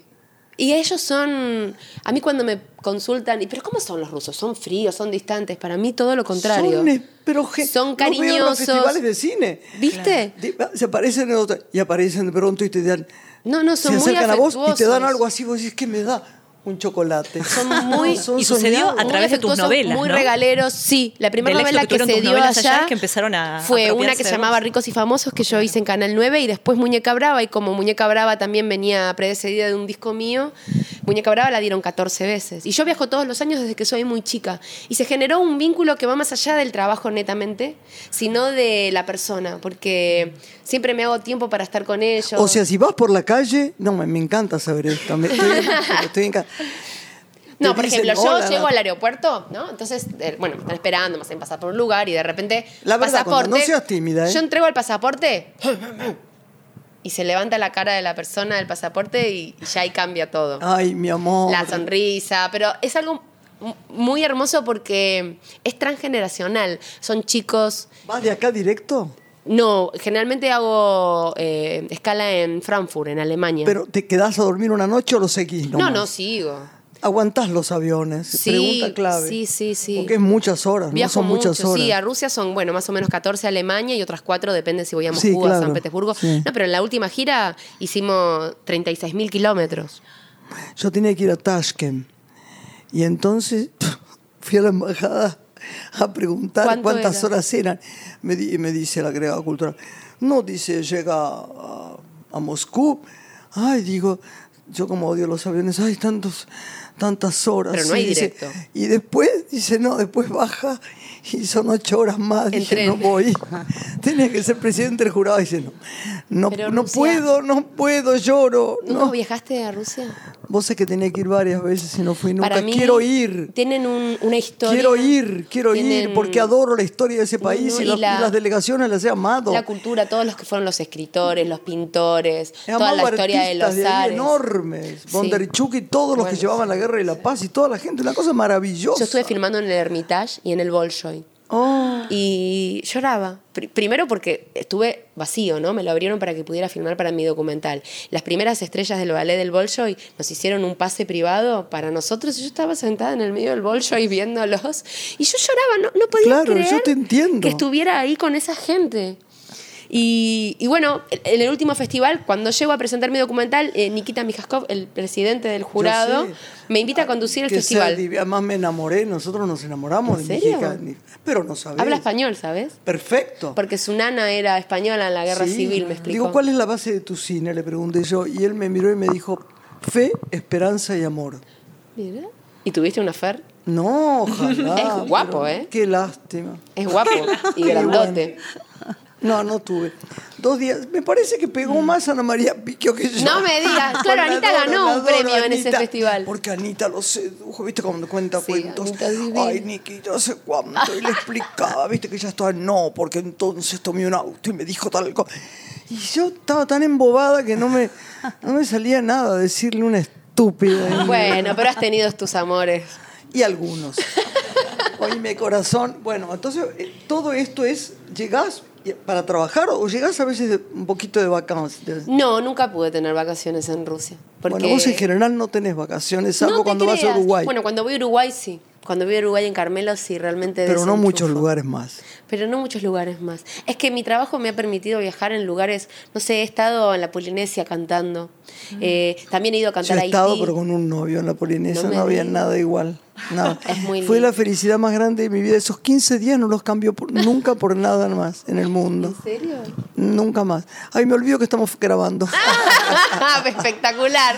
Y ellos son, a mí cuando me consultan, ¿y pero cómo son los rusos? ¿Son fríos? ¿Son distantes? Para mí todo lo contrario. Son, pero Son veo los cariñosos. festivales de cine. ¿Viste? Se aparecen en otra, y aparecen de pronto y te dan. No, no, son se muy acercan a vos y te dan afectuosos. algo así, vos decís que me da un chocolate. Son muy- son Y sucedió soñados. a través de tus novelas, Muy ¿no? regaleros, sí. La primera novela que que se dio allá, allá que empezaron a fue una que se llamaba. Ricos y Famosos que yo hice en Canal 9 y después Muñeca Brava y como Muñeca Brava también venía predecedida de un disco mío, Muñeca Brava la dieron 14 veces. Y yo viajo todos los años desde que soy muy chica. Y se generó un vínculo que va más allá del trabajo netamente, sino de la persona, porque siempre me hago tiempo para estar con ellos. O sea, si vas por la calle, no, me, me encanta saber esto. me- estoy, estoy enca- No, por dicen, ejemplo, yo "Hola, llego al aeropuerto, ¿no? Entonces, eh, bueno, me están esperando, me hacen pasar por un lugar y de repente. La verdad, pasaporte. no seas tímida, ¿eh? Yo entrego el pasaporte y se levanta la cara de la persona del pasaporte y, ya ahí cambia todo. Ay, mi amor. La sonrisa, pero es algo muy hermoso porque es transgeneracional. Son chicos. ¿Vas de acá directo? No, generalmente hago eh, escala en Frankfurt, en Alemania. ¿Pero te quedás a dormir una noche o lo seguís? no, nomás? no, sigo. ¿Aguantás los aviones? Sí, Pregunta clave. sí, sí, sí. Porque es muchas horas, Viajo no son muchas mucho, horas. sí, a Rusia son, bueno, más o menos 14 a Alemania y otras 4, depende si voy a Moscú Sí, o a San Petersburgo. sí. No, pero en la última gira hicimos 36 mil kilómetros. Yo tenía que ir a Tashkent. Y entonces fui a la embajada a preguntar ¿Cuánto cuántas era? horas eran. Me, di- me dice el agregado cultural. No, dice, llega a, a Moscú. Ay, digo, yo como odio los aviones, ay, tantos, tantas horas. Pero no hay Y dice- directo. Y después, dice, no, después baja y son ocho horas más. En Dije, tren. no voy. Tenía que ser presidente del jurado. Dice, no, no, no puedo, no puedo, lloro. ¿Nunca No. viajaste a Rusia? Vos sé que tenía que ir varias veces y no fui nunca. Para mí quiero ir. Tienen un- una historia. Quiero ir, quiero ir, porque adoro la historia de ese país no, y, y las- la- y las delegaciones las he amado. La cultura, todos los que fueron los escritores, los pintores, He toda la historia de los ahí Ares. enormes. Bondarchuk y todos los que llevaban la guerra y la paz y toda la gente. Una cosa maravillosa. Yo estuve filmando en el Hermitage y en el Bolshoi. Oh, Y lloraba. Pri- primero porque estuve vacío, ¿no? Me lo abrieron para que pudiera filmar para mi documental. Las primeras estrellas del ballet del Bolshoi nos hicieron un pase privado para nosotros. Yo estaba sentada en el medio del Bolshoi viéndolos. Y yo lloraba, no, no podía Claro, creer yo te entiendo. que estuviera ahí con esa gente. Y, y bueno, en el último festival, cuando llego a presentar mi documental, eh, Nikita Mijaskov, el presidente del jurado, me invita a conducir el que festival. divi- Además me enamoré, nosotros nos enamoramos ¿En de ni- Pero no sabés. Habla español, ¿sabes? Perfecto. Porque su nana era española en la guerra Sí. civil, me explicó. Digo, ¿cuál es la base de tu cine? Le pregunté yo. Y él me miró y me dijo, fe, esperanza y amor. Mira. ¿Y tuviste una fer? No, ojalá. Es guapo, ¿eh? Qué lástima. Es guapo y grandote. No, no tuve. Dos días. Me parece que pegó más Ana María Piquio que yo. Mm. No me digas. Claro, La Anita adoro, ganó un adoro, premio en ese festival. Porque Anita lo sedujo, ¿viste? Cuando cuenta Sí, cuentos. Ay, Nikita, hace cuánto. Y le explicaba, ¿viste? Que ella estaba, no, porque entonces tomé un auto y me dijo tal cosa. Y yo estaba tan embobada que no me, no me salía nada decirle una estúpida. Bueno, pero has tenido tus amores. y algunos. Oíme, corazón. Bueno, entonces eh, todo esto es, ¿llegás para trabajar o llegás a veces de- un poquito de vacaciones? No, nunca pude tener vacaciones en Rusia. Porque... Bueno, vos en general no tenés vacaciones, salvo No te cuando vas a creas. Uruguay. Bueno, cuando voy a Uruguay sí. Cuando a Uruguay en Carmelo sí, realmente pero no muchos lugares más. Pero no muchos lugares más. Es que mi trabajo me ha permitido viajar en lugares, no sé, he estado en la Polinesia cantando. Eh, también he ido a Mm. Yo cantar he estado, Haití. pero con un novio en la Polinesia, No había nada igual. No, Es muy fue lindo. la felicidad más grande de mi vida. Esos 15 días no los cambio por- nunca por nada más en el mundo. ¿En serio? Nunca más. Ay, me olvido que estamos grabando. Espectacular.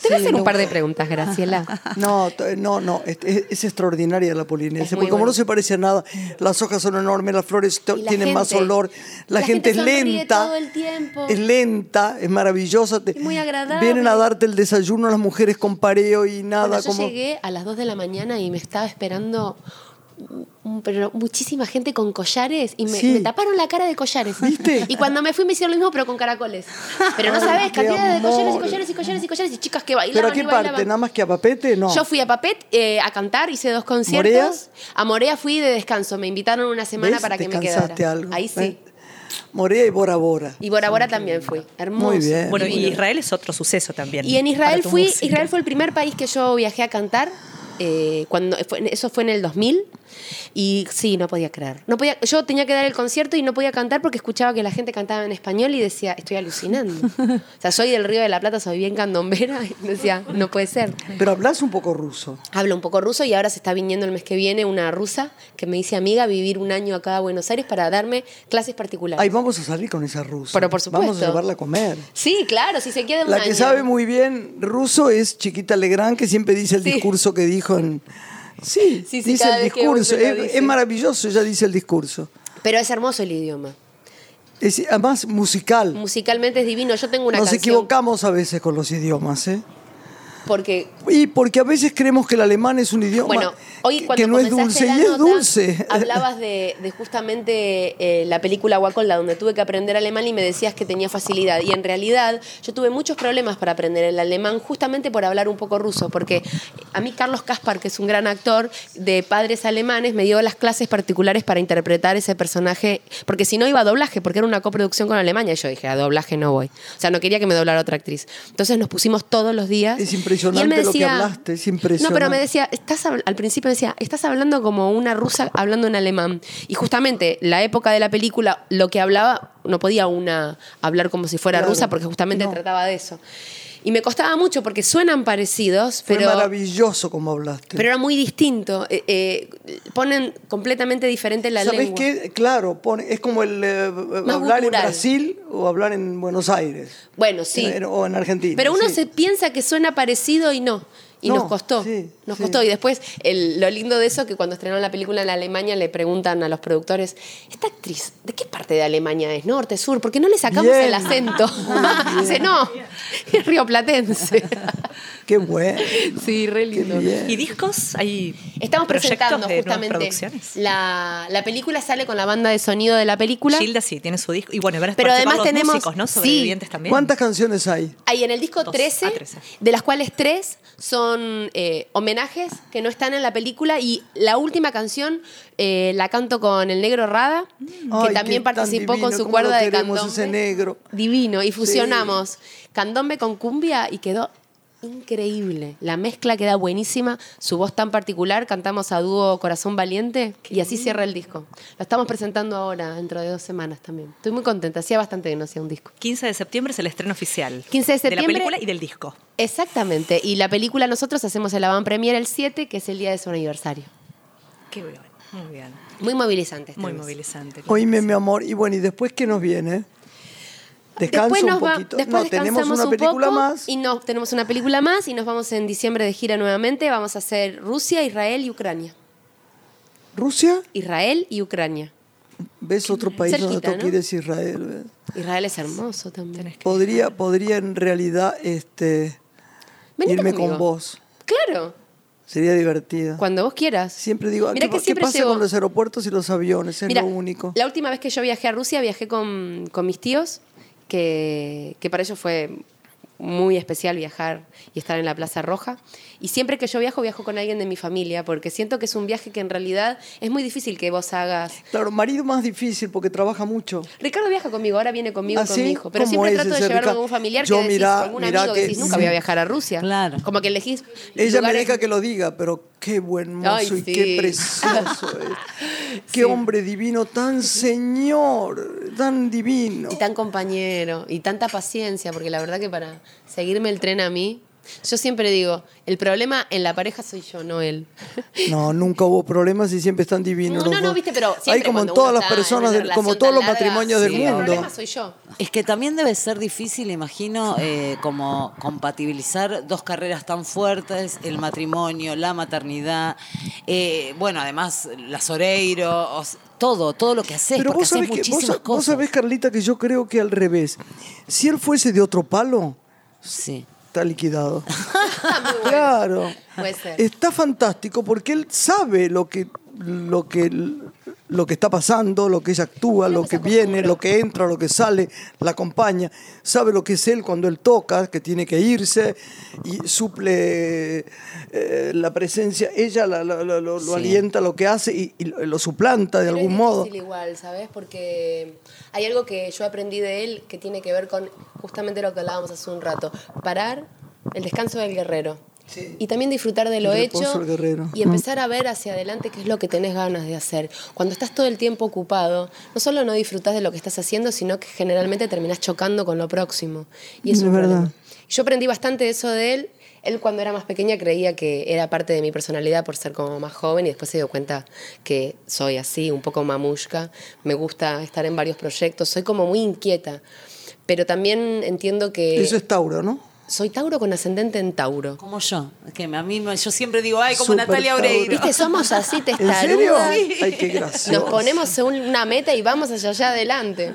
Te voy a hacer un par de preguntas, Graciela. No, no, no, es, extraordinaria la Polinesia, porque como no se parece a nada, las hojas son enormes, las flores tienen más olor, la, La gente, gente es lenta, todo el tiempo. es lenta, es maravillosa, Es muy agradable. vienen a darte el desayuno las mujeres con pareo y nada, Bueno, yo como llegué a las 2 de la mañana y me estaba esperando pero muchísima gente con collares y me, Sí. me taparon la cara de collares. ¿Viste? Y cuando me fui me hicieron lo mismo pero con caracoles. Pero no sabes, cantidad de collares y collares y collares y collares y chicas que bailaban ¿Pero a qué y parte? ¿Nada más que a Papete? No. Yo fui a Papet eh, a cantar, hice dos conciertos. ¿Morea? A Morea fui de descanso, me invitaron una semana ¿Ves? para que me quedara. algo. Ahí sí. ¿eh? Morea y Bora Bora. Y Bora Bora también fui. Hermoso. Muy bien. Bueno, Muy y bien. Israel es otro suceso también. Y en Israel fui, música. Israel fue el primer país que yo viajé a cantar. Eh, cuando fue- eso fue en el 2000 y sí no podía creer no podía yo tenía que dar el concierto y no podía cantar porque escuchaba que la gente cantaba en español y decía estoy alucinando o sea soy del Río de la Plata soy bien candombera y decía no puede ser Pero hablas un poco ruso. hablo un poco ruso y ahora se está viniendo el mes que viene una rusa que me dice amiga vivir un año acá a Buenos Aires para darme clases particulares Ay, vamos a salir con esa rusa. Pero por supuesto. Vamos a llevarla a comer. sí claro si se queda un La que año. sabe muy bien ruso es Chiquita Legrand, que siempre dice el Sí. discurso que dijo Sí, Sí, sí, dice cada el vez que voy discurso. Es, maravilloso, ella dice el discurso. pero es hermoso el idioma Es además musical. musicalmente es divino yo tengo una Nos canción equivocamos a veces con los idiomas, ¿eh? porque Y porque a veces creemos que el alemán es un idioma Bueno, hoy que- cuando que no es dulce la y es dulce. hablabas de, de justamente eh, la película Guacolda, donde tuve que aprender alemán y me decías que tenía facilidad. Y en realidad yo tuve muchos problemas para aprender el alemán justamente por hablar un poco ruso, porque a mí Carlos Kaspar, que es un gran actor de padres alemanes, me dio las clases particulares para interpretar ese personaje, porque si no iba a doblaje, porque era una coproducción con Alemania. Y yo dije, a doblaje no voy. O sea, no quería que me doblara otra actriz. Entonces nos pusimos todos los días. Es y él impresionante lo que decía, hablaste, es No, pero me impresionante. decía, estás al principio decía, estás hablando como una rusa hablando en alemán. Y justamente la época de la película, lo que hablaba, no podía una hablar como si fuera Claro. rusa porque justamente No. trataba de eso. Y me costaba mucho porque suenan parecidos, Fue pero, maravilloso como hablaste. pero era muy distinto. Eh, eh, ponen completamente diferente la ¿Sabes lengua. qué? Claro, pone, es como el eh, hablar en. Brasil o hablar en Buenos Aires. Bueno, sí. En- o en Argentina. Pero uno sí. se piensa que suena parecido y no. Y No, nos costó. sí, nos sí. costó. Y después, el- lo lindo de eso que cuando estrenaron la película en Alemania le preguntan a los productores, ¿esta actriz de qué parte de Alemania es? ¿Norte, sur? ¿Por qué no le sacamos Bien. el acento? Dice, no, es rioplatense. Qué bueno. sí, re lindo. ¿Y discos? ¿Hay Estamos presentando justamente. La, la película sale con la banda de sonido de la película. Gilda sí tiene su disco. Y bueno, van a Pero además los tenemos- músicos, ¿no? sí. Sobrevivientes también. ¿Cuántas canciones hay? Hay en el disco Dos. 13, Ah, 13. de las cuales tres son eh, homenajes que no están en la película y la última canción eh, la canto con el negro Rada, que Ay, también participó divino, con su cuerda de candombe. ese negro. Divino, y fusionamos candombe con cumbia y quedó increíble. La mezcla queda buenísima, su voz tan particular, cantamos a dúo Corazón Valiente y así cierra el disco. Lo estamos presentando ahora, dentro de dos semanas también. Estoy muy contenta, hacía bastante que no hacía un disco. 15 de septiembre es el estreno oficial. 15 de De la septiembre. película y del disco. Exactamente. Y la película nosotros hacemos el avant premier el 7, que es el día de su aniversario. Qué bien. Muy bien. Muy movilizante. este Muy mes. movilizante. Oíme, mi amor. Y bueno, ¿y después qué nos viene? Descanso Después, nos un va- poquito. después no, tenemos descansamos una un película poco más. Y no, tenemos una película más y nos vamos en diciembre de gira nuevamente. Vamos a hacer Rusia, Israel y Ucrania. ¿Rusia? Israel y Ucrania. ¿Ves otro país donde Cerquita, tú ¿no? quieres Israel? ¿ves? Israel es hermoso también. Podría, podría en realidad este, Venite irme conmigo. con vos. Claro, Sería divertido. cuando vos quieras. Siempre digo, Mira ¿qué, que qué siempre pasa llevo- con los aeropuertos y los aviones? Es Mira, lo único. La última vez que yo viajé a Rusia, viajé con, con mis tíos, que, para ellos fue muy especial viajar y estar en la Plaza Roja. Y siempre que yo viajo, viajo con alguien de mi familia, porque siento que es un viaje que en realidad es muy difícil que vos hagas. Claro, marido más difícil porque trabaja mucho. Ricardo viaja conmigo, ahora viene conmigo ¿Ah, con sí? mi hijo. Pero ¿Cómo siempre trato de llevarme Ricardo? algún familiar Yo que decís, mirá- algún amigo que que- decís, nunca sí. voy a viajar a Rusia. Claro. Como que elegís. Ella me lugares- deja que lo diga, pero qué buen mozo Ay, y qué precioso es. Qué hombre divino, tan señor, tan divino. Y tan compañero, y tanta paciencia, porque la verdad que para seguirme el tren a mí, Yo siempre digo, el problema en la pareja soy yo, no él. No, nunca hubo problemas y siempre están divinos. No, no, no, viste, pero Hay siempre como en todas las personas, del- como todos los larga, matrimonios del sí, El mundo. problema soy yo. Es que también debe ser difícil, imagino, eh, como compatibilizar dos carreras tan fuertes, el matrimonio, la maternidad, eh, bueno, además la Soreiro, o s- todo, todo lo que haces, Pero vos sabés, que, vos, sabés, Carlita, que yo creo que al revés. Si él fuese de otro palo, Sí. Está liquidado. Claro. Puede ser. Está fantástico porque él sabe lo que, lo que, lo que está pasando, lo que ella actúa, lo que viene, lo que entra, lo que sale, la acompaña. Sabe lo que es él cuando él toca, que tiene que irse y suple eh, la presencia. Ella la- la- la- lo, lo Sí. alienta lo que hace y, y lo suplanta de Pero algún es modo. igual, ¿sabes? Porque hay algo que yo aprendí de él que tiene que ver con justamente lo que hablábamos hace un rato. Parar el descanso del guerrero. Y también disfrutar de lo hecho y empezar a ver hacia adelante qué es lo que tenés ganas de hacer. Cuando estás todo el tiempo ocupado, no solo no disfrutás de lo que estás haciendo, sino que generalmente terminás chocando con lo próximo. Y es un verdad. problema. Yo aprendí bastante de eso de él. Él cuando era más pequeña creía que era parte de mi personalidad por ser como más joven y después se dio cuenta que soy así, un poco mamushka. Me gusta estar en varios proyectos, soy como muy inquieta. Pero también entiendo que Eso es Tauro, ¿no? Soy Tauro con ascendente en Tauro. Como yo, que a mí me- yo siempre digo, ay, como Natalia. Oreiro. ¿Viste? Somos así ¿En testarudas. serio? Ay, qué gracioso. Nos ponemos un- una meta y vamos hacia allá adelante.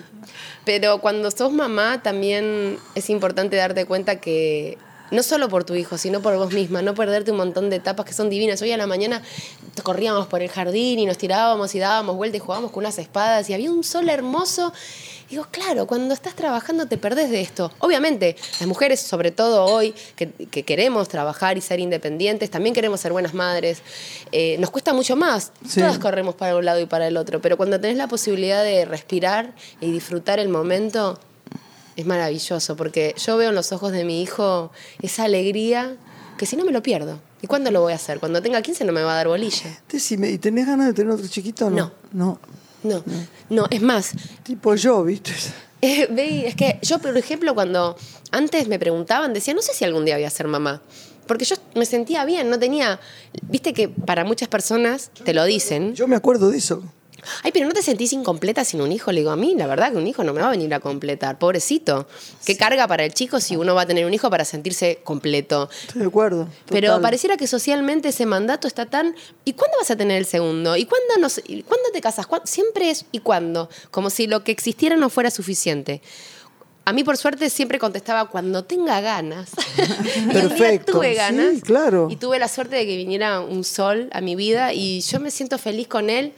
Pero cuando sos mamá también es importante darte cuenta que no solo por tu hijo, sino por vos misma, no perderte un montón de etapas que son divinas. Hoy a la mañana corríamos por el jardín y nos tirábamos y dábamos vueltas y jugábamos con unas espadas y había un sol hermoso. Digo, claro, cuando estás trabajando te perdés de esto. Obviamente, las mujeres, sobre todo hoy, que, que queremos trabajar y ser independientes, también queremos ser buenas madres, eh, nos cuesta mucho más. Sí. Todas corremos para un lado y para el otro, pero cuando tenés la posibilidad de respirar y disfrutar el momento, es maravilloso, porque yo veo en los ojos de mi hijo esa alegría que si no me lo pierdo. ¿Y cuándo lo voy a hacer? Cuando tenga 15 no me va a dar bolilla. Decime, ¿y tenés ganas de tener otro chiquito o no? No. No, no, es más, Tipo yo, ¿viste? Eh, ve, es que yo, por ejemplo, cuando antes me preguntaban, decía, no sé si algún día voy a ser mamá. Porque yo me sentía bien, no tenía. Viste que para muchas personas te lo dicen. Yo me acuerdo de eso. Ay, pero no te sentís incompleta sin un hijo. Le digo, a mí, la verdad que un hijo no me va a venir a completar. Pobrecito. Qué carga para el chico si uno va a tener un hijo para sentirse completo. Estoy de acuerdo. Pero pareciera que socialmente ese mandato está tan. ¿Y cuándo vas a tener el segundo? ¿Y cuándo, nos, y cuándo te casas? ¿Cuándo? Siempre es ¿y cuándo? Como si lo que existiera no fuera suficiente. A mí, por suerte, siempre contestaba cuando tenga ganas. y Perfecto, tuve sí, ganas. claro. Y tuve la suerte de que viniera un sol a mi vida y yo me siento feliz con él.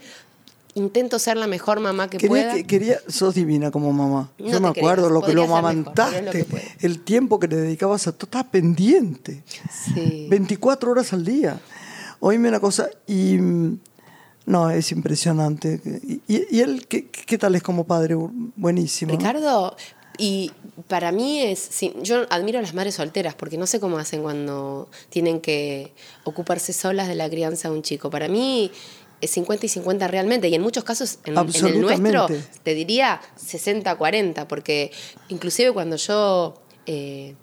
Intento ser la mejor mamá que Quería, pueda. que- quería, sos divina como mamá. No Yo me acuerdo creas, lo que lo mejor, amamantaste, que el tiempo que le dedicabas a todo, estás pendiente. Sí. 24 horas al día. Oíme una cosa, y mm, no, es impresionante. Y, él, ¿qué, qué tal es como padre? Buenísimo. Ricardo, y para mí es, sí, yo admiro a las madres solteras porque no sé cómo hacen cuando tienen que ocuparse solas de la crianza de un chico. Para mí es 50 y 50 realmente, y en muchos casos, en, en el nuestro, te diría 60-40, porque inclusive cuando yo... eh,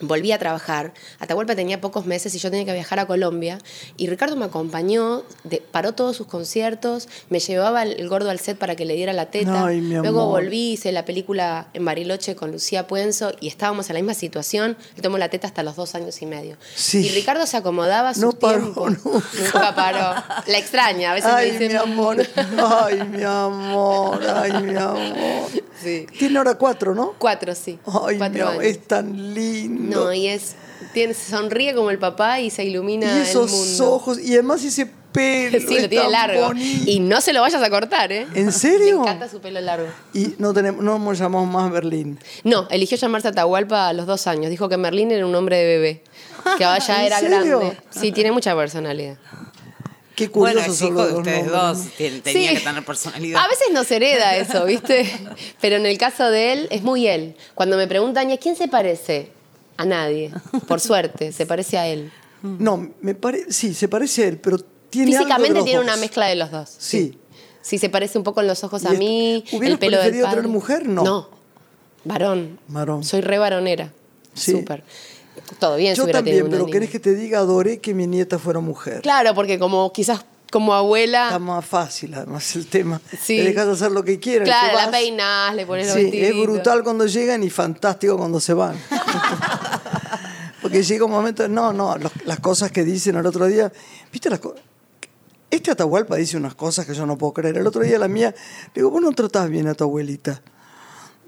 Volví a trabajar, Atahualpa tenía pocos meses y yo tenía que viajar a Colombia y Ricardo me acompañó, de- paró todos sus conciertos, me llevaba el, el gordo al set para que le diera la teta, Ay, mi luego volví, hice la película en Bariloche con Lucía Puenzo y estábamos en la misma situación, le tomó la teta hasta los dos años y medio. Sí. Y Ricardo se acomodaba a sus No paró tiempos. nunca. Nunca paró. La extraña, a veces Ay, me dice... mi amor, ay, mi amor, ay, mi amor. Sí. Tiene ahora cuatro, ¿no? Cuatro, sí. Ay, mi amor, es tan lindo. No, y es... Tiene, sonríe como el papá y se ilumina y esos el mundo. ojos, y además ese pelo. Sí, lo tiene largo. bonito. Y no se lo vayas a cortar, ¿eh? ¿En serio? Me encanta su pelo largo. Y no, tenemos, no nos llamamos más Berlín. No, eligió llamarse Atahualpa a los dos años. Dijo que Merlín era un hombre de bebé. Que ahora ya ¿En era serio? grande. Sí, tiene mucha personalidad. Qué Bueno, curioso hijo los de ustedes nombres, dos, tenía Sí. que tener personalidad. A veces no se hereda eso, ¿viste? Pero en el caso de él, es muy él. Cuando me preguntan, ¿y a quién se parece? A nadie. Por suerte, se parece a él. No, me parece, sí, se parece a él, pero tiene algo de Físicamente los tiene dos. una mezcla de los dos. Sí. Sí, se parece un poco en los ojos ¿Y a mí, el pelo del padre. tener mujer? No. No, varón. Varón. Soy re varonera. Sí. Súper. todo bien Yo también, pero niña. querés que te diga, adoré que mi nieta fuera mujer. Claro, porque como quizás como abuela, Está más fácil, además, el tema. Sí. Le dejas hacer lo que quieran. claro, la vas. peinás, le pones los Sí, es brutal cuando llegan y fantástico cuando se van. Porque llega un momento, no, no, los- las cosas que dicen el otro día, ¿viste las cosas? Este Atahualpa dice unas cosas que yo no puedo creer. El otro día la mía, digo, vos no tratás bien a tu abuelita.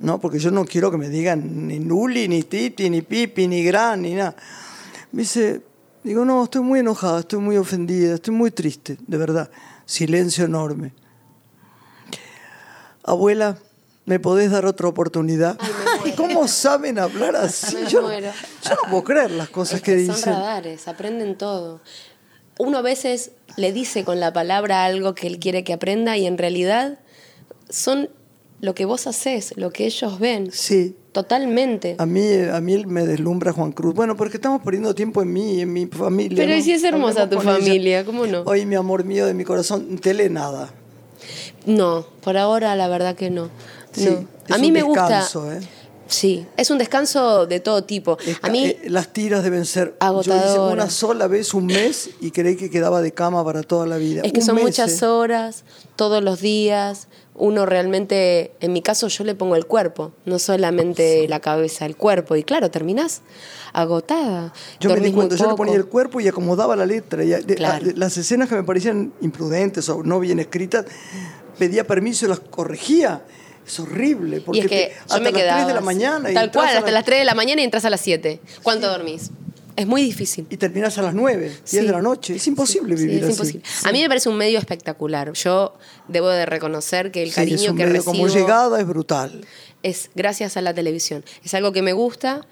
No, porque yo no quiero que me digan ni Nuli, ni Titi, ni Pipi, ni Gran, ni nada. Me dice, digo, no, estoy muy enojada, estoy muy ofendida, estoy muy triste, de verdad. Silencio enorme. Abuela, ¿me podés dar otra oportunidad? ¿Cómo saben hablar así? Me Yo, muero. yo no puedo creer las cosas Es que, que son dicen. radares, aprenden todo. Uno a veces le dice con la palabra algo que él quiere que aprenda y en realidad son lo que vos haces, lo que ellos ven. Sí. Totalmente. A mí, a mí me deslumbra Juan Cruz. Bueno, porque estamos poniendo tiempo en mí y en mi familia. Pero ¿no? y si es hermosa tu ella. familia, ¿cómo no? Hoy, mi amor mío de mi corazón, tele nada. No, por ahora la verdad que no. Sí, No. A mí me gusta. descanso, ¿eh? Sí, es un descanso de todo tipo. A mí, eh, las tiras deben ser. Yo hice Agotadoras. una sola vez un mes y creí que quedaba de cama para toda la vida. es que Un son mes, muchas ¿eh? horas, todos los días. Uno realmente, en mi caso, yo le pongo el cuerpo, no solamente la cabeza, el cuerpo. Y claro, terminás agotada. Yo me di cuenta, yo le ponía el cuerpo y acomodaba la letra. Y, de- Claro. a- las escenas que me parecían imprudentes o no bien escritas, pedía permiso y las corregía. Es horrible, porque Y es que te- yo hasta me las quedaba 3 de la mañana. y Tal entras cual, hasta la- las 3 de la mañana y entras a las 7. ¿Cuánto dormís? Es muy difícil. Y terminás a las 9, 10 Sí. de la noche. Es imposible Sí, vivir es así. imposible. A mí me parece un medio espectacular. Yo debo de reconocer que el Sí, cariño es un que medio recibo como llegada es brutal. es gracias a la televisión. Es algo que me gusta.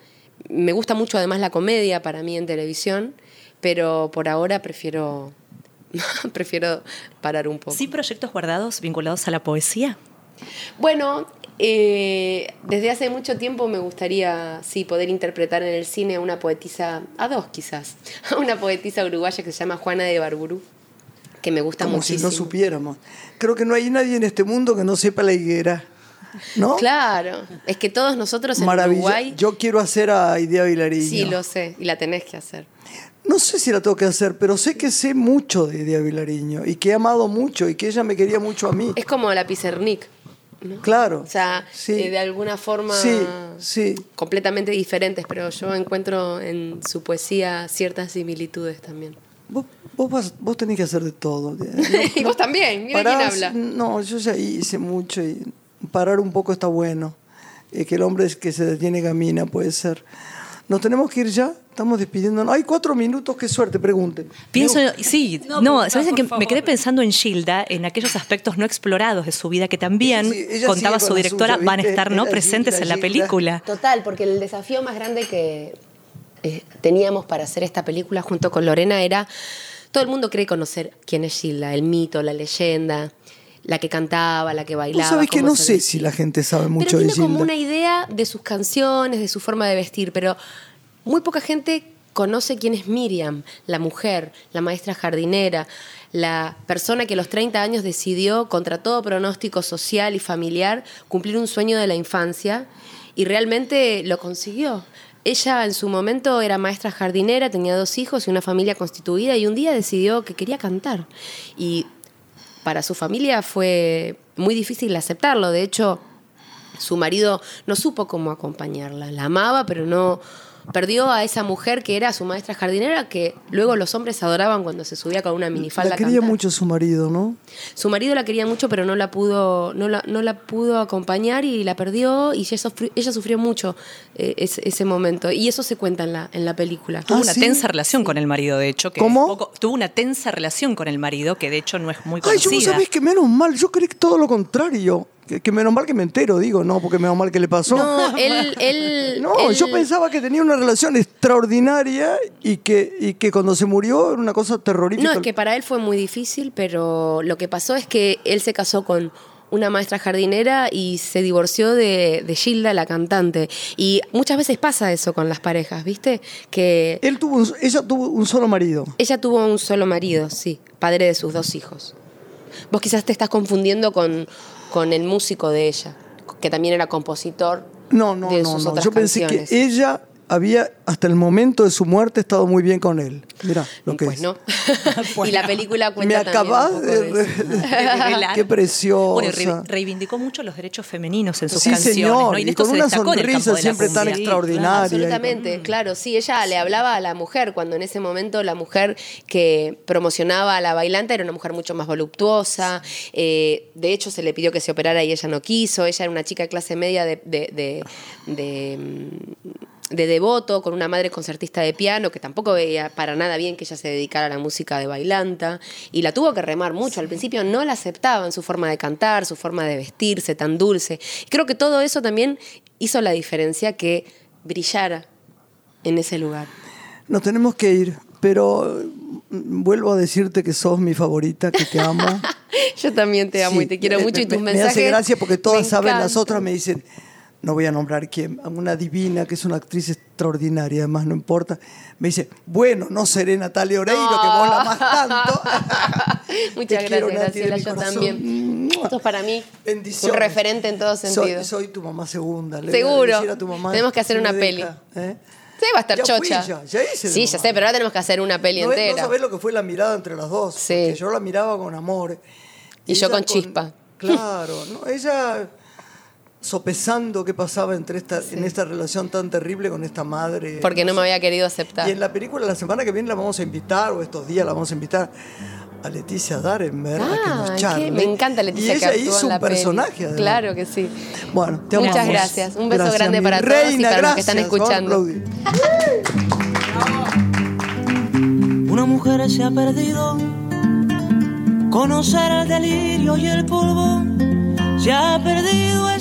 Me gusta mucho además la comedia para mí en televisión, pero por ahora prefiero prefiero parar un poco. ¿Sí proyectos guardados vinculados a la poesía? Bueno, eh, desde hace mucho tiempo me gustaría sí poder interpretar en el cine a una poetisa, a dos quizás, a una poetisa uruguaya que se llama Juana de Barburú, que me gusta Como muchísimo. si no supiéramos. Creo que no hay nadie en este mundo que no sepa la higuera. ¿No? Claro, es que todos nosotros en Maravilla. Uruguay Yo quiero hacer a Idea Vilariño. sí lo sé y la tenés que hacer. No sé si la tengo que hacer, pero sé que sé mucho de Idea Vilariño y que he amado mucho y que ella me quería mucho a mí. Es como la Pizarnik, ¿no? Claro. O sea, sí. eh, de alguna forma Sí, sí. completamente diferentes, pero yo encuentro en su poesía ciertas similitudes también. Vos, vos, vas- vos tenés que hacer de todo. y vos también, mira quién Parás- habla. No, yo ya hice mucho y parar un poco está bueno. Eh, que el hombre que se detiene camina, puede ser. Nos tenemos que ir ya, estamos despidiéndonos. Hay cuatro minutos, qué suerte, pregunten. Pienso, sí, No, no, ¿sabes favor, que me quedé pensando en Gilda, en aquellos aspectos no explorados de su vida que también, ella contaba su directora, suya, van a estar no presentes Gilda, en la Gilda. película. Total, porque el desafío más grande que eh, teníamos para hacer esta película junto con Lorena era, todo el mundo cree conocer quién es Gilda, el mito, la leyenda, la que cantaba, la que bailaba. Vos sabés que no sé si la gente sabe mucho pero de tiene Gilda. como una idea de sus canciones, de su forma de vestir, pero muy poca gente conoce quién es Miriam, la mujer, la maestra jardinera, la persona que a los 30 años decidió, contra todo pronóstico social y familiar, cumplir un sueño de la infancia y realmente lo consiguió. Ella en su momento era maestra jardinera, tenía dos hijos y una familia constituida y un día decidió que quería cantar. Y para su familia fue muy difícil aceptarlo. De hecho, su marido no supo cómo acompañarla. La amaba, pero no perdió a esa mujer que era su maestra jardinera, que luego los hombres adoraban cuando se subía con una minifalda. La a quería cantar. mucho su marido, ¿no? Su marido la quería mucho, pero no la pudo, no la, no la pudo acompañar y la perdió y ella sufrió, ella sufrió mucho eh, ese, ese momento. Y eso se cuenta en la, en la película. Tuvo Ah, una ¿sí? tensa relación con el marido, de hecho. Que ¿Cómo? poco- tuvo una tensa relación con el marido, que de hecho no es muy Ay, yo conocida. vos sabés que menos mal, yo creí que todo lo contrario. Que, que menos mal que me entero, digo, no, porque menos mal que le pasó. No, él, él, No, él- yo pensaba que tenía una relación extraordinaria y que, y que cuando se murió era una cosa terrorífica. No, es que para él fue muy difícil, pero lo que pasó es que él se casó con una maestra jardinera y se divorció de, de Gilda, la cantante. Y muchas veces pasa eso con las parejas, ¿viste? Que Él tuvo un- ella tuvo un solo marido. ella tuvo un solo marido, sí, padre de sus dos hijos. Vos quizás te estás confundiendo con, con el músico de ella, que también era compositor No, no, de no, sus no. otras Yo pensé canciones. que ella había hasta el momento de su muerte estado muy bien con él. Mira lo que pues es. no. y la película Me cuenta también acabas un poco de... Qué preciosa. Bueno, reivindicó mucho los derechos femeninos en sus Sí, canciones. señor, ¿no? Y, y con se una sonrisa siempre tan extraordinaria. Absolutamente, claro, sí, ella le hablaba a la mujer cuando en ese momento la mujer que promocionaba a la bailanta era una mujer mucho más voluptuosa, eh, de hecho se le pidió que se operara y ella no quiso, ella era una chica de clase media de, de- de- de, mm, de devoto, con una madre concertista de piano, que tampoco veía para nada bien que ella se dedicara a la música de bailanta, y la tuvo que remar mucho. Al principio no la aceptaban su forma de cantar, su forma de vestirse tan dulce. Y creo que todo eso también hizo la diferencia que brillara en ese lugar. Nos tenemos que ir, pero mm, vuelvo a decirte que sos mi favorita, que te amo. Yo también te amo Sí, y te quiero me- mucho y me- tus me mensajes. hace gracia porque todas me saben, las otras me dicen, no voy a nombrar quién, una divina que es una actriz extraordinaria, además no importa. Me dice, bueno, no seré Natalia Oreiro, que vos la más tanto. Muchas Te gracias, Graciela, yo corazón. también. Esto es para mí un referente en todo Soy, sentido. soy tu mamá segunda. le a Seguro. decir a tu mamá Tenemos que hacer una peli. ¿eh? Sí, va a estar Ya fui, chocha. ya, ya hice sí, ya sé, pero ahora tenemos que hacer una peli No, entera. no sabés lo que fue la mirada entre las dos. Sí. porque yo la miraba con amor. Y yo ella con chispa. Claro, ¿no? ella sopesando qué pasaba entre esta, en esta relación tan terrible con esta madre. porque no me había querido aceptar. Y en la película la semana que viene la vamos a invitar, o estos días la vamos a invitar a Leticia Darenberg a que Ah, nos qué- charle. me encanta Leticia y que ella hizo en un personaje. peli. además. Claro que sí. Bueno, te Muchas amamos. gracias. Un beso Gracias, grande para todos y reina, para los que están gracias. Escuchando. Una mujer se ha perdido. Conocer el delirio y el polvo. Se ha perdido